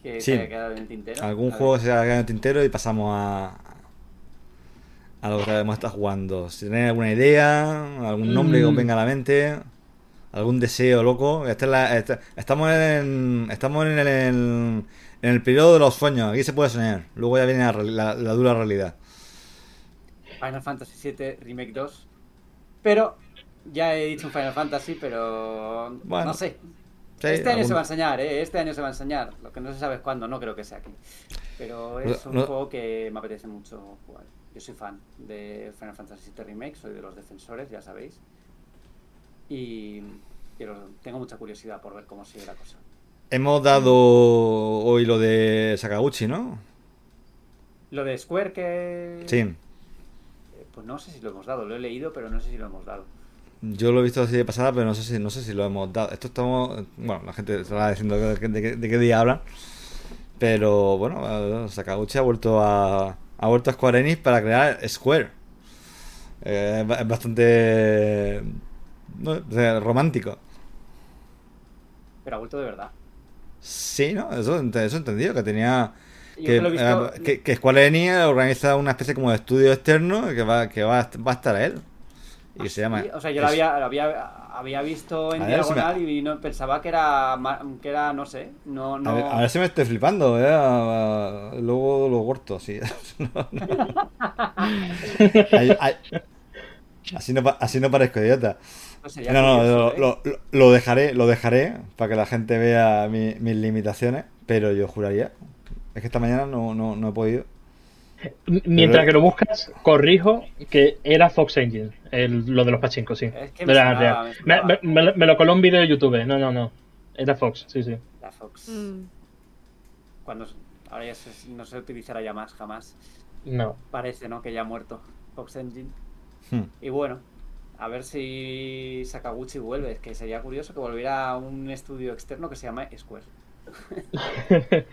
que se haya quedado en el tintero? Algún juego se haya quedado en el tintero y pasamos a, a lo que hemos estado jugando. Si tenéis alguna idea, algún nombre que os mm. venga a la mente, algún deseo loco. estamos en, estamos en el, en el, periodo de los sueños. Aquí se puede soñar. Luego ya viene la, dura realidad. Final Fantasy VII Remake 2. Pero ya he dicho un Final Fantasy, pero no sé. este año se va a enseñar, ¿eh? Este año se va a enseñar. Lo que no se sabe es cuándo, no creo que sea aquí. Pero es un juego que me apetece mucho jugar. Yo soy fan de Final Fantasy VII Remake, soy de los defensores, ya sabéis. Y tengo mucha curiosidad por ver cómo sigue la cosa. Hemos dado hoy lo de Sakaguchi, ¿no? Lo de Square que... Sí. Eh, pues no sé si lo hemos dado, lo he leído, pero no sé si lo hemos dado. Yo lo he visto así de pasada, pero no sé si, no sé si lo hemos dado. Esto estamos... Bueno, la gente estará diciendo de, qué día hablan. Pero bueno, Sakaguchi ha vuelto a, ha vuelto a Square Enix para crear Square. Eh, es bastante romántico. Pero ha vuelto de verdad. Sí, ¿no? Eso, eso he entendido, que tenía... Que, eh, que, Square Enix organiza una especie como de estudio externo que va, que va, va a estar él. Y se llama... O sea, yo lo había, había, visto en diagonal y no, pensaba que era, que era, no sé, no... no... A, ver, si me estoy flipando, ¿eh? Luego lo corto, sí. así, no, así no parezco idiota. No, no, lo, lo, dejaré, lo dejaré para que la gente vea mis limitaciones, pero yo juraría. Es que esta mañana no, no, no he podido. Mientras que lo buscas, corrijo que era Fox Engine, lo de los pachincos, sí. me, lo coló un vídeo de YouTube, no, no, no. Era Fox, sí, sí. La Fox. Mm. Cuando ahora ya no se utilizará ya más, jamás. No. Parece, ¿no? Que ya ha muerto Fox Engine. Hmm. Y bueno, a ver si Sakaguchi vuelve. Que sería curioso que volviera a un estudio externo que se llama Square.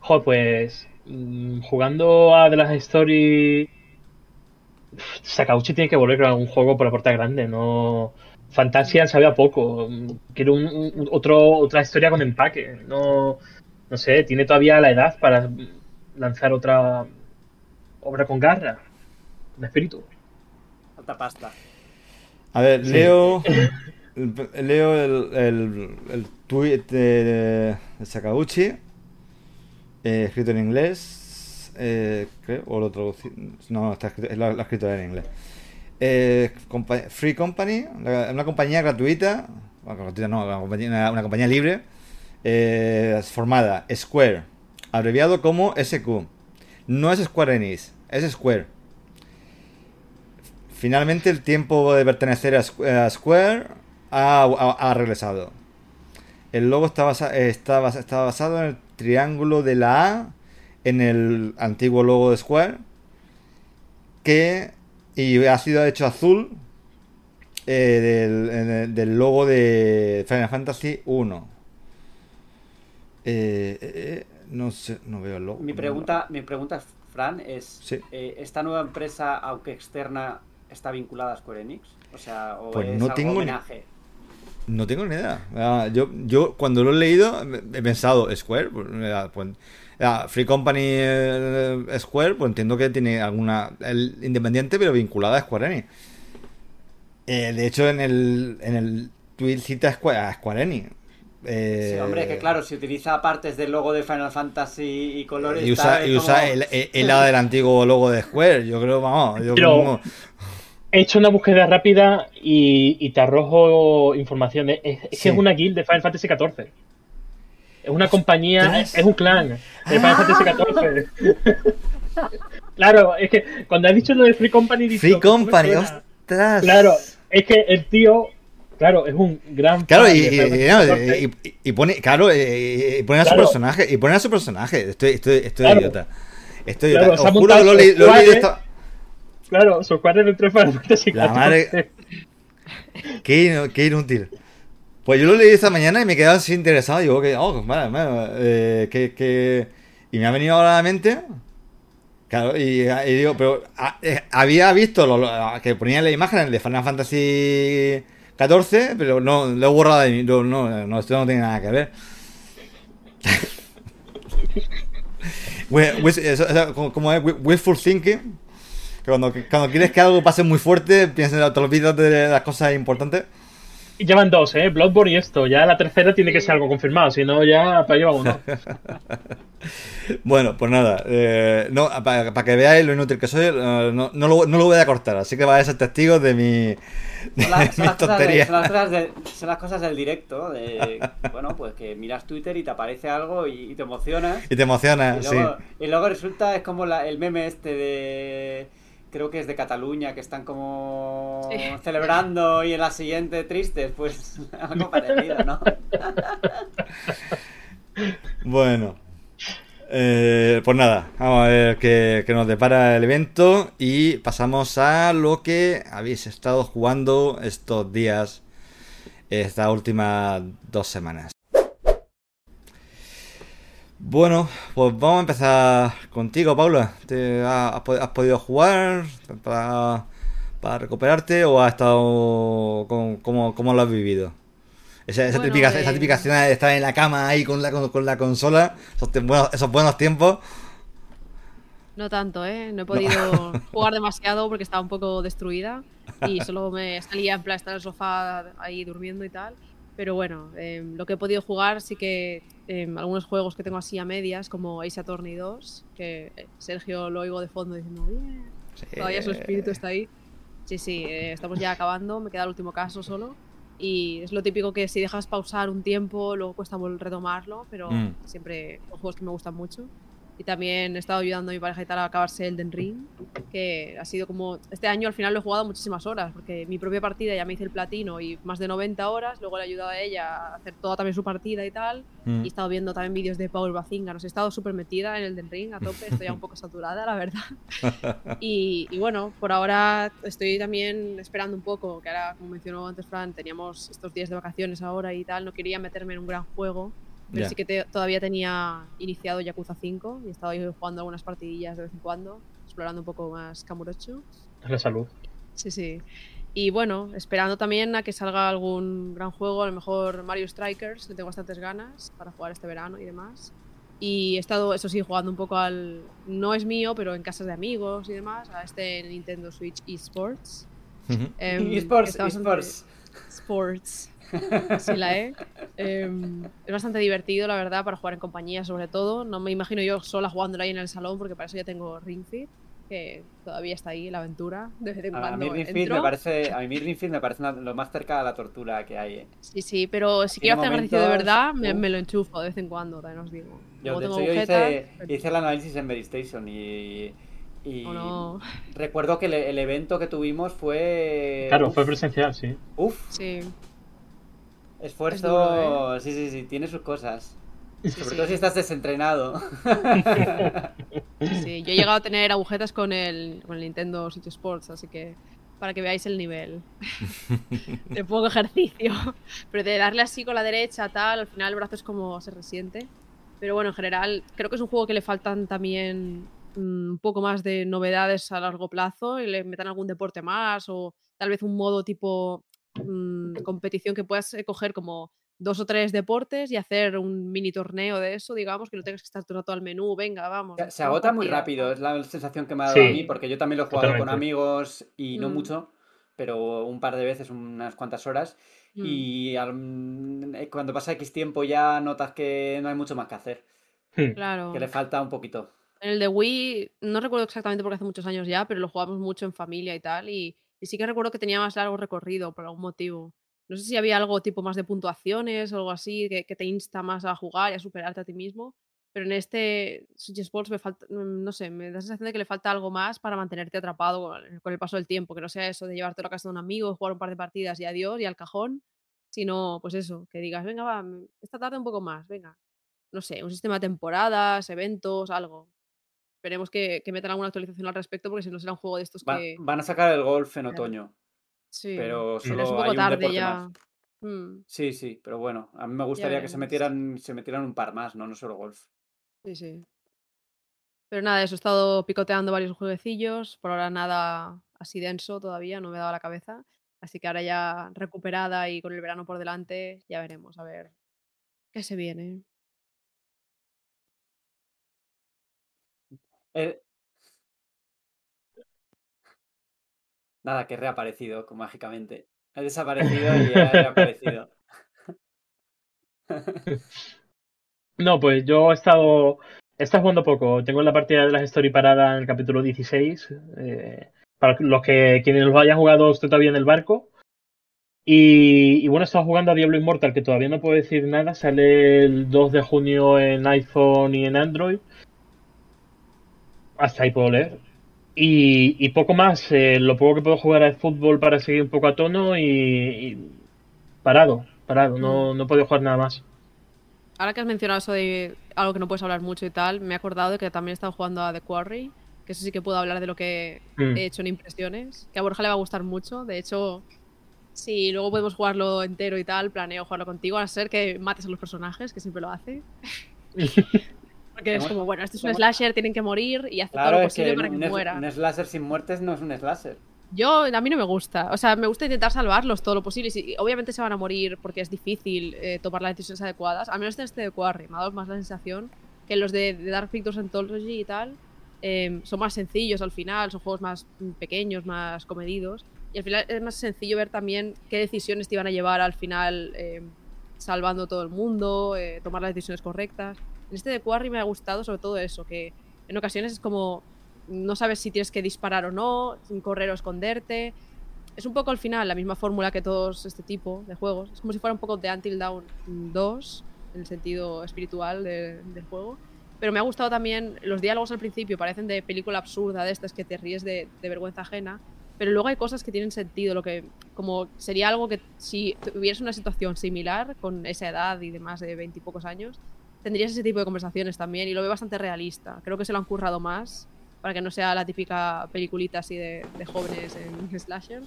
Joder, pues mm, jugando a The Last Story Sakauchi tiene que volver a un juego por la puerta grande, no Fantasia sabía poco. Quiero un, otro, otra historia con empaque. No, no sé, tiene todavía la edad para lanzar otra obra con garra, de espíritu. Falta pasta. A ver, leo, leo el, el, el tweet de, de Sakauchi eh, escrito en inglés, eh, o lo traducí, no, está escrito, lo, escrito en inglés. Eh, Free Company, una compañía gratuita, no, una compañía, una compañía libre, formada Square, abreviado como SQ. No es Square Enix, es Square. Finalmente el tiempo de pertenecer a Square ha, regresado. El logo está, está, está basado en el triángulo de la A en el antiguo logo de Square. Que y ha sido hecho azul eh, del, logo de Final Fantasy 1. Eh, eh, no sé, no veo el logo. Mi pregunta, mi pregunta Fran, es: ¿esta nueva empresa, aunque externa, está vinculada a Square Enix? O sea, ¿o pues es no tengo homenaje? No tengo ni idea. Ah, yo, yo cuando lo he leído he pensado Square, pues, pues Free Company eh, Square, pues entiendo que tiene alguna el independiente pero vinculada a Square Enix. Eh, de hecho en el en el tweet cita a Square, Enix. sí, hombre, es que claro, si utiliza partes del logo de Final Fantasy y colores. Y usa, y usa el, el, lado del antiguo logo de Square. Yo creo, vamos. Yo como, He hecho una búsqueda rápida y, te arrojo información. Es, que es una guild de Final Fantasy XIV. Es una compañía, es un clan de Final Fantasy XIV. claro, es que cuando has dicho lo de Free Company... Free Company, ostras. Claro, es que el tío Claro, es un gran. Claro, y, pone, claro, y pone a su personaje, y pone a su personaje. Estoy, estoy, estoy idiota. Estoy idiota. Os juro que lo, he leído Claro, son cuatro dentro de Final Fantasy La madre. Qué, qué inútil. Pues yo lo leí esta mañana y me he quedado así interesado. Digo, que, oh, vale, vale, eh, que, Y me ha venido ahora a la mente. Claro, y, digo, pero ah, eh, había visto lo, que ponía la imagen de Final Fantasy XIV, pero no, lo he borrado de mí. No, no, esto no tiene nada que ver. como es wishful thinking. Cuando, cuando quieres que algo pase muy fuerte, piensas en los vídeos de las cosas importantes. Llevan dos, ¿eh? Bloodborne y esto. Ya la tercera tiene que ser algo confirmado, si no, ya para lleva uno. bueno, pues nada. Eh, no, para, que veáis lo inútil que soy, eh, no, no, lo, no, lo, voy a cortar. Así que vais a ser testigos de mi. son, las, cosas del directo. De, bueno, pues que miras Twitter y te aparece algo y, te emocionas. Y te emocionas, sí. Y luego resulta, es como el meme este de creo que es de Cataluña, que están como celebrando y en la siguiente tristes, pues algo parecido, ¿no? bueno. Eh, pues nada, vamos a ver qué, qué, nos depara el evento y pasamos a lo que habéis estado jugando estos días, estas últimas dos semanas. Bueno, pues vamos a empezar contigo, Paula. ¿Te has, podido jugar para, recuperarte o has estado cómo, lo has vivido? Esa, típica, esa eh, típica escena de estar en la cama ahí con la, con, la consola, esos, buenos, tiempos. No tanto, ¿eh? No he podido jugar demasiado porque estaba un poco destruida y solo me salía en plan estar en el sofá ahí durmiendo y tal. Pero bueno, em, lo que he podido jugar sí que em, algunos juegos que tengo así a medias, como Ace Attorney 2, que eh, Sergio lo oigo de fondo diciendo, bien, todavía su espíritu está ahí. Sí, sí, eh, estamos ya acabando, me queda el último caso solo. Y es lo típico que si dejas pausar un tiempo, luego cuesta retomarlo, pero mm. siempre son juegos que me gustan mucho. Y también he estado ayudando a mi pareja y tal a acabarse el Den Ring, que ha sido como. Este año al final lo he jugado muchísimas horas, porque mi propia partida ya me hice el platino y más de 90 horas. Luego le he ayudado a ella a hacer toda también su partida y tal. Mm. Y he estado viendo también vídeos de Paul Bazinga. Nos he estado súper metida en el Den Ring a tope. Estoy ya un poco saturada, la verdad. Y, y, bueno, por ahora estoy también esperando un poco, que ahora, como mencionó antes Fran, teníamos estos días de vacaciones ahora y tal. No quería meterme en un gran juego pero sí que todavía tenía iniciado Yakuza 5 y estaba jugando algunas partidillas de vez en cuando, explorando un poco más Kamurocho. La salud. Sí, sí. Y bueno, esperando también a que salga algún gran juego, a lo mejor Mario Strikers, que tengo bastantes ganas para jugar este verano y demás. Y he estado, eso sí, jugando un poco al. No es mío, pero en casas de amigos y demás, a este Nintendo Switch eSports. Em, eSports, eSports. Sports. Sí la he. Em, es bastante divertido, la verdad, para jugar en compañía, sobre todo. No me imagino yo sola jugándolo ahí en el salón, porque para eso ya tengo Ring Fit, que todavía está ahí la aventura. a, mí Ring Fit me parece, a mí Ring Fit me parece lo más cerca de la tortura que hay. ¿eh? Sí, sí, pero si quiero hacer ejercicio de verdad, me, lo enchufo de vez en cuando, también os digo. Yo, de hecho, yo hice, hice, el análisis en Medistation y y oh, recuerdo que el, evento que tuvimos fue. Claro, fue presencial, sí. Uf. Sí. Esfuerzo, ¿eh? sí, sí, sí, tiene sus cosas. Sobre todo si estás desentrenado. Sí, yo he llegado a tener agujetas con el, con el Nintendo Switch Sports, así que para que veáis el nivel de poco ejercicio. Pero de darle así con la derecha, tal, al final el brazo es como se resiente. Pero bueno, en general, creo que es un juego que le faltan también mm, un poco más de novedades a largo plazo y le metan algún deporte más o tal vez un modo tipo Mm, competición que puedas eh, coger como dos o tres deportes y hacer un mini torneo de eso, digamos, que no tengas que estar todo al menú, venga, vamos. Se, agota muy rápido, es la sensación que me ha dado a mí, porque yo también lo he jugado con amigos y no mm. mucho, pero un par de veces, unas cuantas horas, mm. y eh, cuando pasa X tiempo ya notas que no hay mucho más que hacer. Hmm. Claro. Que le falta un poquito. En el de Wii, no recuerdo exactamente porque hace muchos años ya, pero lo jugamos mucho en familia y tal, y y sí que recuerdo que tenía más largo recorrido por algún motivo. No sé si había algo tipo más de puntuaciones o algo así que, te insta más a jugar y a superarte a ti mismo. Pero en este Switch Sports me falta, mm, no sé, me da la sensación de que le falta algo más para mantenerte atrapado con el paso del tiempo. Que no sea eso de llevarte a casa de un amigo, jugar un par de partidas y adiós y al cajón. Sino, pues eso, que digas, venga, va, mm, esta tarde un poco más, venga. No sé, un sistema de temporadas, eventos, algo. Esperemos que, metan alguna actualización al respecto, porque si no será un juego de estos que. van a sacar el golf en otoño. Sí. Pero solo es un poco tarde ya. Mm. Sí, sí, pero bueno, a mí me gustaría que se metieran, se metieran un par más, ¿no? No solo golf. Sí, sí. Pero nada, eso, he estado picoteando varios jueguecillos, por ahora nada así denso todavía, no me he dado la cabeza. Así que ahora ya recuperada y con el verano por delante, ya veremos a ver qué se viene. Eh Nada, que reaparecido mágicamente. Ha desaparecido y ha reaparecido. No, pues yo he estado. He jugando poco. Tengo la partida de las Story parada en el capítulo 16. Eh, para los que quienes lo hayan jugado estoy todavía en el barco. Y, bueno, he estado jugando a Diablo Immortal, que todavía no puedo decir nada. Sale el 2 de junio en iPhone y en Android. Hasta ahí puedo leer. Y, poco más. Eh, lo poco que puedo jugar es fútbol para seguir un poco a tono y, parado, parado. No, mm. no he jugar nada más. Ahora que has mencionado eso de algo que no puedes hablar mucho y tal, me he acordado de que también he estado jugando a The Quarry, que eso sí que puedo hablar de lo que mm. he hecho en impresiones, que a Borja le va a gustar mucho. De hecho, si luego podemos jugarlo entero y tal, planeo jugarlo contigo, a ser que mates a los personajes, que siempre lo hace. Porque es como, bueno, este es un slasher, tienen que morir y hacer todo lo posible para que mueran. Un slasher sin muertes no es un slasher. Yo, a mí no me gusta. O sea, me gusta intentar salvarlos todo lo posible. Y obviamente se van a morir porque es difícil eh, tomar las decisiones adecuadas. Al menos en este de Quarry me ha dado más la sensación que los de, Dark Pictures Anthology y tal eh, son más sencillos al final, son juegos más pequeños, más comedidos. Y al final es más sencillo ver también qué decisiones te iban a llevar al final eh, salvando todo el mundo, tomar las decisiones correctas. En este de Quarry me ha gustado sobre todo eso, que en ocasiones es como no sabes si tienes que disparar o no, correr o esconderte. Es un poco al final la misma fórmula que todos este tipo de juegos. Es como si fuera un poco de Until Dawn 2, en el sentido espiritual del juego. Pero me ha gustado también, los diálogos al principio parecen de película absurda de estas que te ríes de, de vergüenza ajena, pero luego hay cosas que tienen sentido, lo que como sería algo que si tuvieras una situación similar con esa edad y demás de veintipocos años, tendrías ese tipo de conversaciones también y lo veo bastante realista. Creo que se lo han currado más para que no sea la típica peliculita así de, jóvenes en slasher.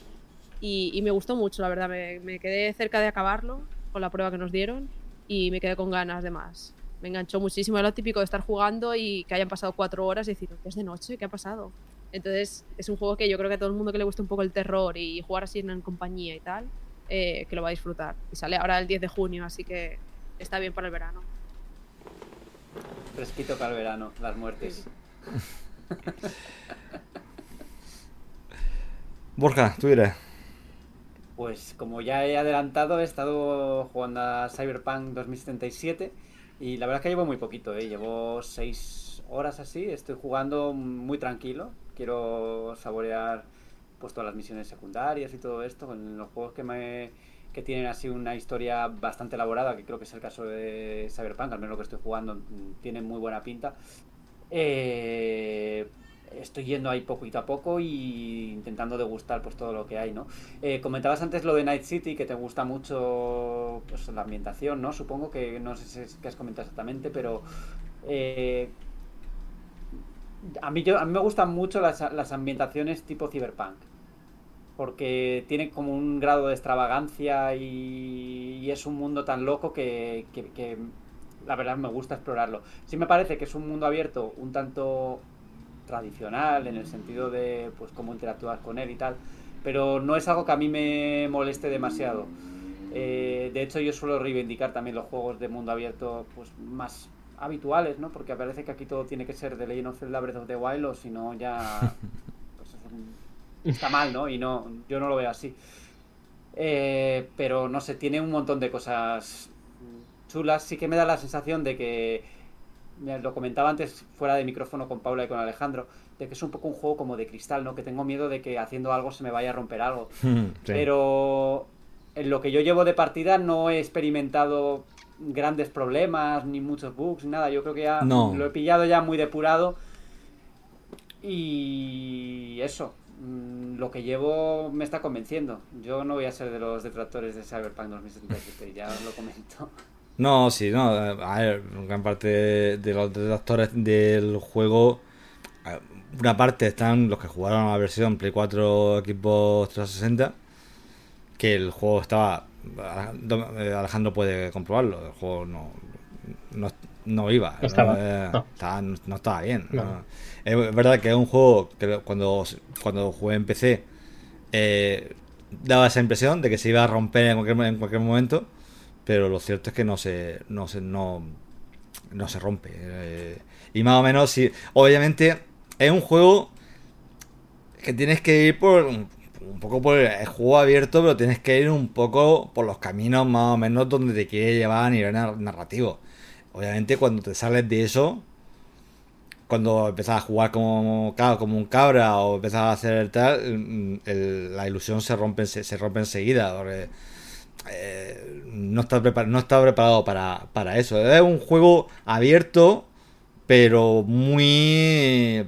Y, me gustó mucho, la verdad. Me, quedé cerca de acabarlo con la prueba que nos dieron y me quedé con ganas de más. Me enganchó muchísimo. Era lo típico de estar jugando y que hayan pasado cuatro horas y decir, ¿qué es de noche? ¿Qué ha pasado? Entonces, es un juego que yo creo que a todo el mundo que le gusta un poco el terror y jugar así en compañía y tal, eh, que lo va a disfrutar. Y sale ahora el 10 de junio, así que está bien para el verano. Fresquito para el verano, las muertes. Borja, tú dirás. Pues como ya he adelantado, he estado jugando a Cyberpunk 2077 y la verdad es que llevo muy poquito, ¿eh? llevo seis horas así, estoy jugando muy tranquilo, quiero saborear pues todas las misiones secundarias y todo esto, con los juegos que me que tienen así una historia bastante elaborada, que creo que es el caso de Cyberpunk, al menos lo que estoy jugando tiene muy buena pinta. Eh, estoy yendo ahí poquito a poco y intentando degustar pues todo lo que hay, ¿no? Eh, comentabas antes lo de Night City, que te gusta mucho pues, la ambientación, ¿no? Supongo que no sé qué has comentado exactamente, pero eh, a, mí, a mí me gustan mucho las, ambientaciones tipo cyberpunk, porque tiene como un grado de extravagancia y, es un mundo tan loco que, que la verdad me gusta explorarlo. Sí me parece que es un mundo abierto un tanto tradicional en el sentido de pues cómo interactúas con él y tal, pero no es algo que a mí me moleste demasiado. Eh, de hecho, yo suelo reivindicar también los juegos de mundo abierto pues más habituales, ¿no? Porque parece que aquí todo tiene que ser de Legend of Zelda Breath of the Wild o si no ya pues, está mal, ¿no? Y no, yo no lo veo así. Eh, pero no sé, tiene un montón de cosas chulas. Sí que me da la sensación de que lo comentaba antes fuera de micrófono con Paula y con Alejandro, de que es un poco un juego como de cristal, ¿no? Que tengo miedo de que haciendo algo se me vaya a romper algo. Pero en lo que yo llevo de partida no he experimentado grandes problemas, ni muchos bugs, ni nada. Yo creo que ya lo he pillado ya muy depurado. Y eso, lo que llevo me está convenciendo. Yo no voy a ser de los detractores de Cyberpunk 2077, ya os lo comento. No, sí, no. A ver, gran parte de los detractores del juego. Una parte están los que jugaron la versión Play 4 Equipo 360. Que el juego estaba Alejandro puede comprobarlo. El juego no, iba. No estaba, no. estaba, bien. Es verdad que es un juego que cuando, cuando jugué en PC eh, daba esa impresión de que se iba a romper en cualquier, en cualquier momento, pero lo cierto es que no se, no se, no, no se rompe. Eh, y más o menos, si, obviamente, es un juego que tienes que ir por un, poco por el, juego abierto, pero tienes que ir un poco por los caminos más o menos donde te quiere llevar a nivel narrativo. Obviamente, cuando te sales de eso, cuando empezás a jugar como, como un cabra o empezás a hacer tal, la ilusión se rompe, se, rompe enseguida. Eh, no está, no está preparado para, para eso. Es un juego abierto, pero muy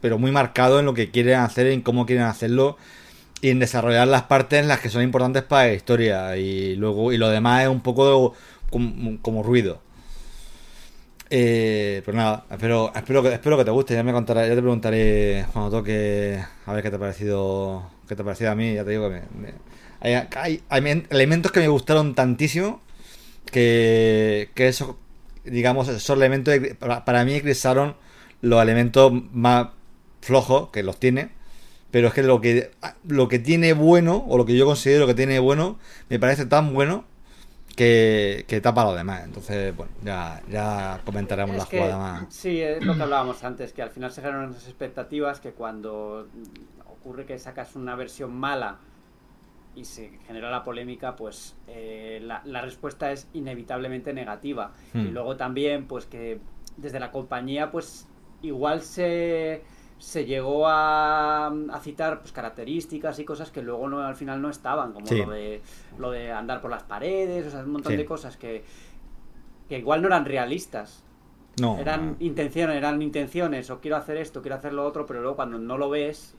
pero muy marcado en lo que quieren hacer, en cómo quieren hacerlo y en desarrollar las partes en las que son importantes para la historia y luego y lo demás es un poco como ruido. Eh, pues nada, espero, espero, que, espero que te guste. Ya me contaré, ya te preguntaré cuando toque a ver qué te ha parecido, qué te ha parecido a mí. Ya te digo que hay, elementos que me gustaron tantísimo que, que eso, digamos, esos elementos para, para mí eclipsaron los elementos más flojos que los tiene. Pero es que lo que lo que tiene bueno, o lo que yo considero que tiene bueno, me parece tan bueno que, que tapa lo demás. Entonces, bueno, ya, ya comentaremos la jugada más. Sí, es lo que hablábamos antes, que al final se generan unas expectativas que cuando ocurre que sacas una versión mala y se genera la polémica, pues eh, la, la, respuesta es inevitablemente negativa. Y hmm. luego también, pues que desde la compañía, pues igual se se llegó a, citar pues, características y cosas que luego no, al final no estaban, como lo, de, lo de andar por las paredes, o sea, un montón de cosas que, que igual no eran realistas. No. Eran intenciones, eran intenciones, o quiero hacer esto, quiero hacer lo otro, pero luego cuando no lo ves,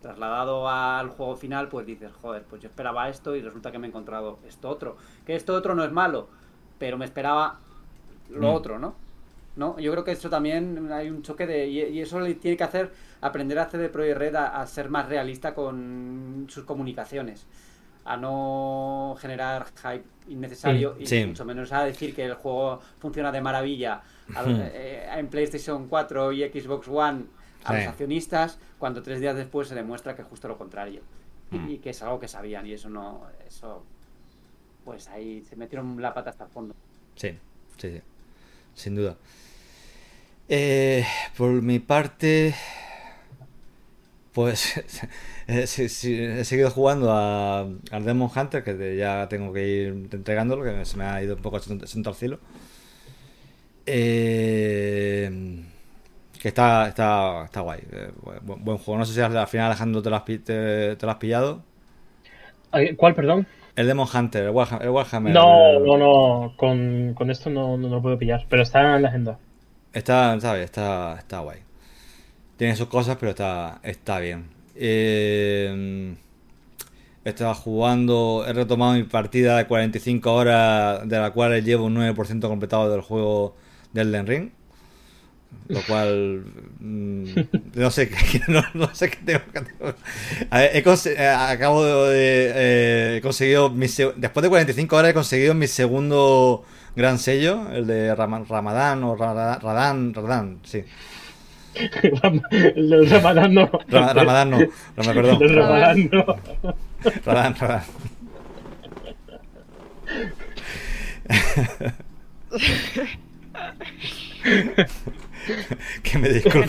trasladado al juego final, pues dices, joder, pues yo esperaba esto y resulta que me he encontrado esto otro. Que esto otro no es malo, pero me esperaba lo mm. otro, ¿no? ¿No? Yo creo que eso también hay un choque de... Y, eso le tiene que hacer aprender a hacer de Pro y Red a, ser más realista con sus comunicaciones. A no generar hype innecesario y mucho menos a decir que el juego funciona de maravilla eh, en PlayStation 4 y Xbox One a los accionistas cuando tres días después se demuestra que es justo lo contrario. Mm. Y, que es algo que sabían y eso no... Eso... Pues ahí se metieron la pata hasta el fondo. Sí, sí, sí. Sin duda. Eh, por mi parte, pues he seguido jugando a, al Demon Hunter, que ya tengo que ir entregándolo, que se me ha ido un poco sentado al cielo. Eh, que está, está, está guay. Eh, buen, juego. No sé si al final, Alejandro, te lo has, te, lo has pillado. ¿Cuál, perdón? El Demon Hunter, el Warhammer. no, no, no. Con, con esto no, no, lo puedo pillar, pero está en la agenda. Está, Está, está guay. Tiene sus cosas, pero está, está bien. Eh, estaba jugando, he retomado mi partida de 45 horas, de la cual llevo un 9% completado del juego del Den Ring. Lo cual. Mm, no sé, no, sé qué tengo que he acabo de. Eh, he conseguido. después de 45 horas he conseguido mi segundo gran sello, el de Ramadán o Radán, Radán, sí. el del Ramadán no. Ramadán no, me perdón. El Ramadán no. Radán, Radán. Que me disculpe.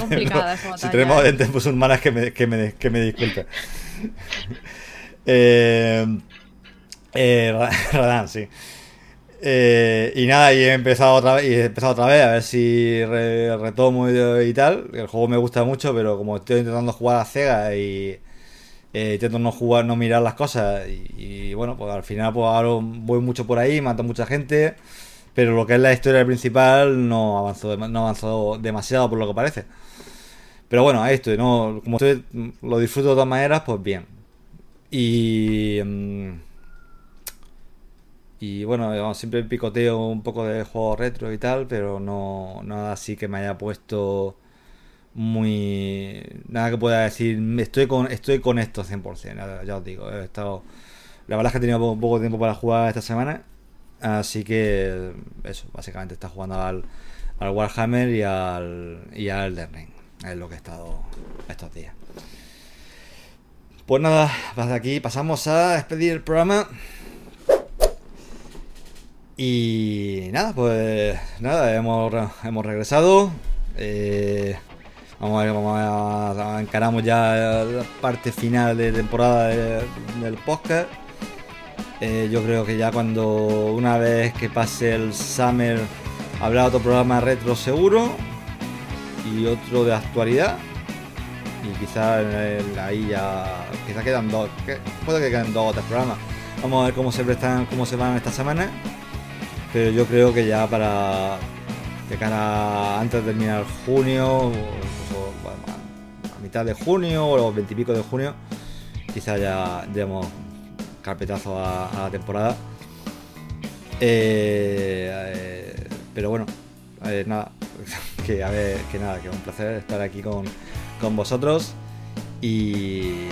si tenemos dentes musulmanas, que me, que me, que me disculpe. eh, eh, Radán, sí. Eh, y nada, y he empezado otra vez, y he empezado otra vez a ver si retomo y, tal. El juego me gusta mucho, pero como estoy intentando jugar a Cega y eh, intento no jugar, no mirar las cosas, y, bueno, pues al final pues ahora voy mucho por ahí, mato mucha gente, pero lo que es la historia principal no avanzó, no avanzó demasiado por lo que parece. Pero bueno, ahí estoy, ¿no? Como estoy, lo disfruto de todas maneras, pues bien. Y... Mm, y bueno, siempre picoteo un poco de juegos retro y tal, pero no nada así que me haya puesto muy nada que pueda decir estoy con estoy con esto 100% ya, os digo he estado La verdad es que he tenido poco tiempo para jugar esta semana. Así que eso, básicamente está jugando al, Warhammer y al, y al Elden Ring. Es lo que he estado estos días. Pues nada, desde aquí pasamos a despedir el programa. Y nada, pues nada, hemos, hemos regresado. Eh, vamos, a, vamos a, encaramos ya la parte final de temporada del podcast. Eh, yo creo que ya cuando una vez que pase el Summer habrá otro programa retro seguro y otro de actualidad. Y quizás ahí ya. Quizás quedan dos. puede que queden dos o tres programas. Vamos a ver cómo se prestan, cómo se van esta semana. Pero yo creo que ya para. De cara antes de terminar junio, a mitad de junio o los veintipico de junio, quizás ya demos carpetazo a, la temporada. Eh, eh, pero bueno, nada, que a ver, que nada, que un placer estar aquí con, con vosotros. Y,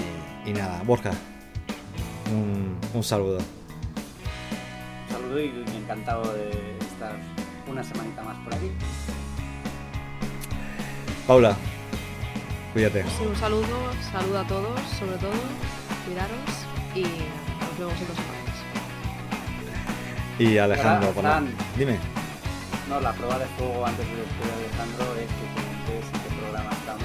y nada, Borja, un, un saludo. Un saludo y encantado de estar una semanita más por aquí. Paula, cuídate. un saludo, saludo a todos, sobre todo, cuidaros y nos vemos en dos semanas. Y Alejandro, dime. No, la prueba de fuego antes de despedir a Alejandro es que comentes en qué programa estamos.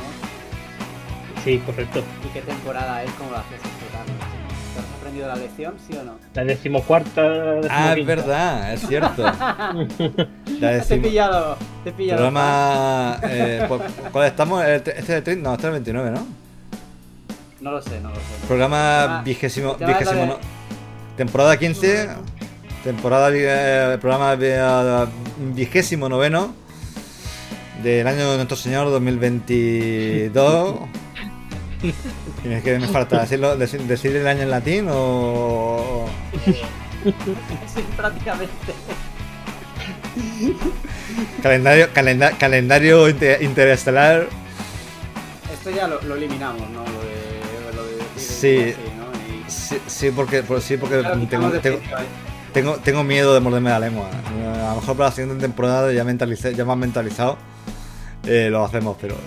Sí, correcto. ¿Y qué temporada es? ¿Cómo lo haces explicarlo? ¿Te has aprendido la lección, sí o no? La decimocuarta. Ah, es verdad, es cierto. Te he pillado, te he pillado. Programa. Eh, ¿Cuál estamos? Este es el 30, no, este es el 29, ¿no? No lo sé, no lo sé. Programa vigésimo. vigésimo no, temporada 15. Temporada. Eh, programa eh, vigésimo noveno. Del año de nuestro Señor 2022. ¿Tienes que me falta decirlo, decir, el año en latín o.? Sí, prácticamente. calendario, calendario interestelar. Esto ya lo, eliminamos, ¿no? Lo lo de sí, sí, porque, sí, porque tengo, tengo, tengo, miedo de morderme la lengua. A lo mejor para la siguiente temporada ya, mentalicé, ya más mentalizado eh, lo hacemos, pero.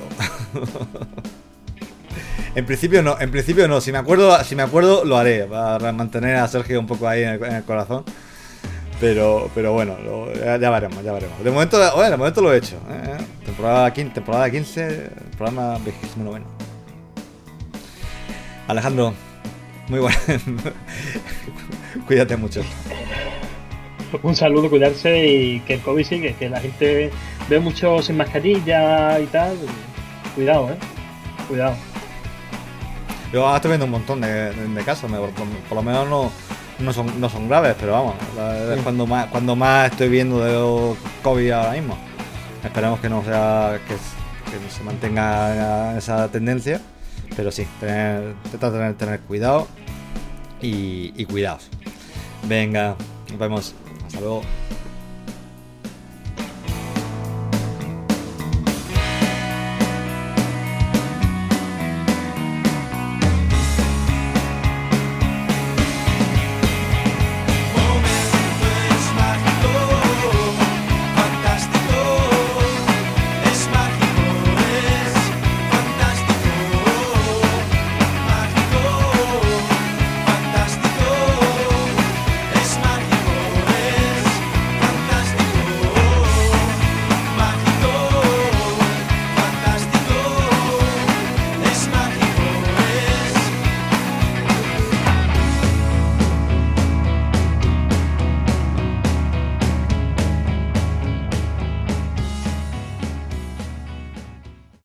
En principio no, en principio no. Si me acuerdo, si me acuerdo lo haré para mantener a Sergio un poco ahí en el, corazón. Pero, pero bueno, ya, veremos, ya veremos. De momento, de momento lo he hecho. ¿eh? Temporada, 15, temporada 15, programa 29. Alejandro, muy bueno. Cuídate mucho. Un saludo, cuidarse y que el COVID sigue, que la gente ve mucho sin mascarilla y tal. Cuidado, eh. Cuidado. Yo estoy viendo un montón de, casos, por, lo menos no, no, son, no son graves, pero vamos, es cuando más, cuando más estoy viendo de COVID ahora mismo. Esperemos que no sea, que, se mantenga esa tendencia, pero sí, tener, tener, tener cuidado y, y cuidados. Venga, nos vemos. Hasta luego.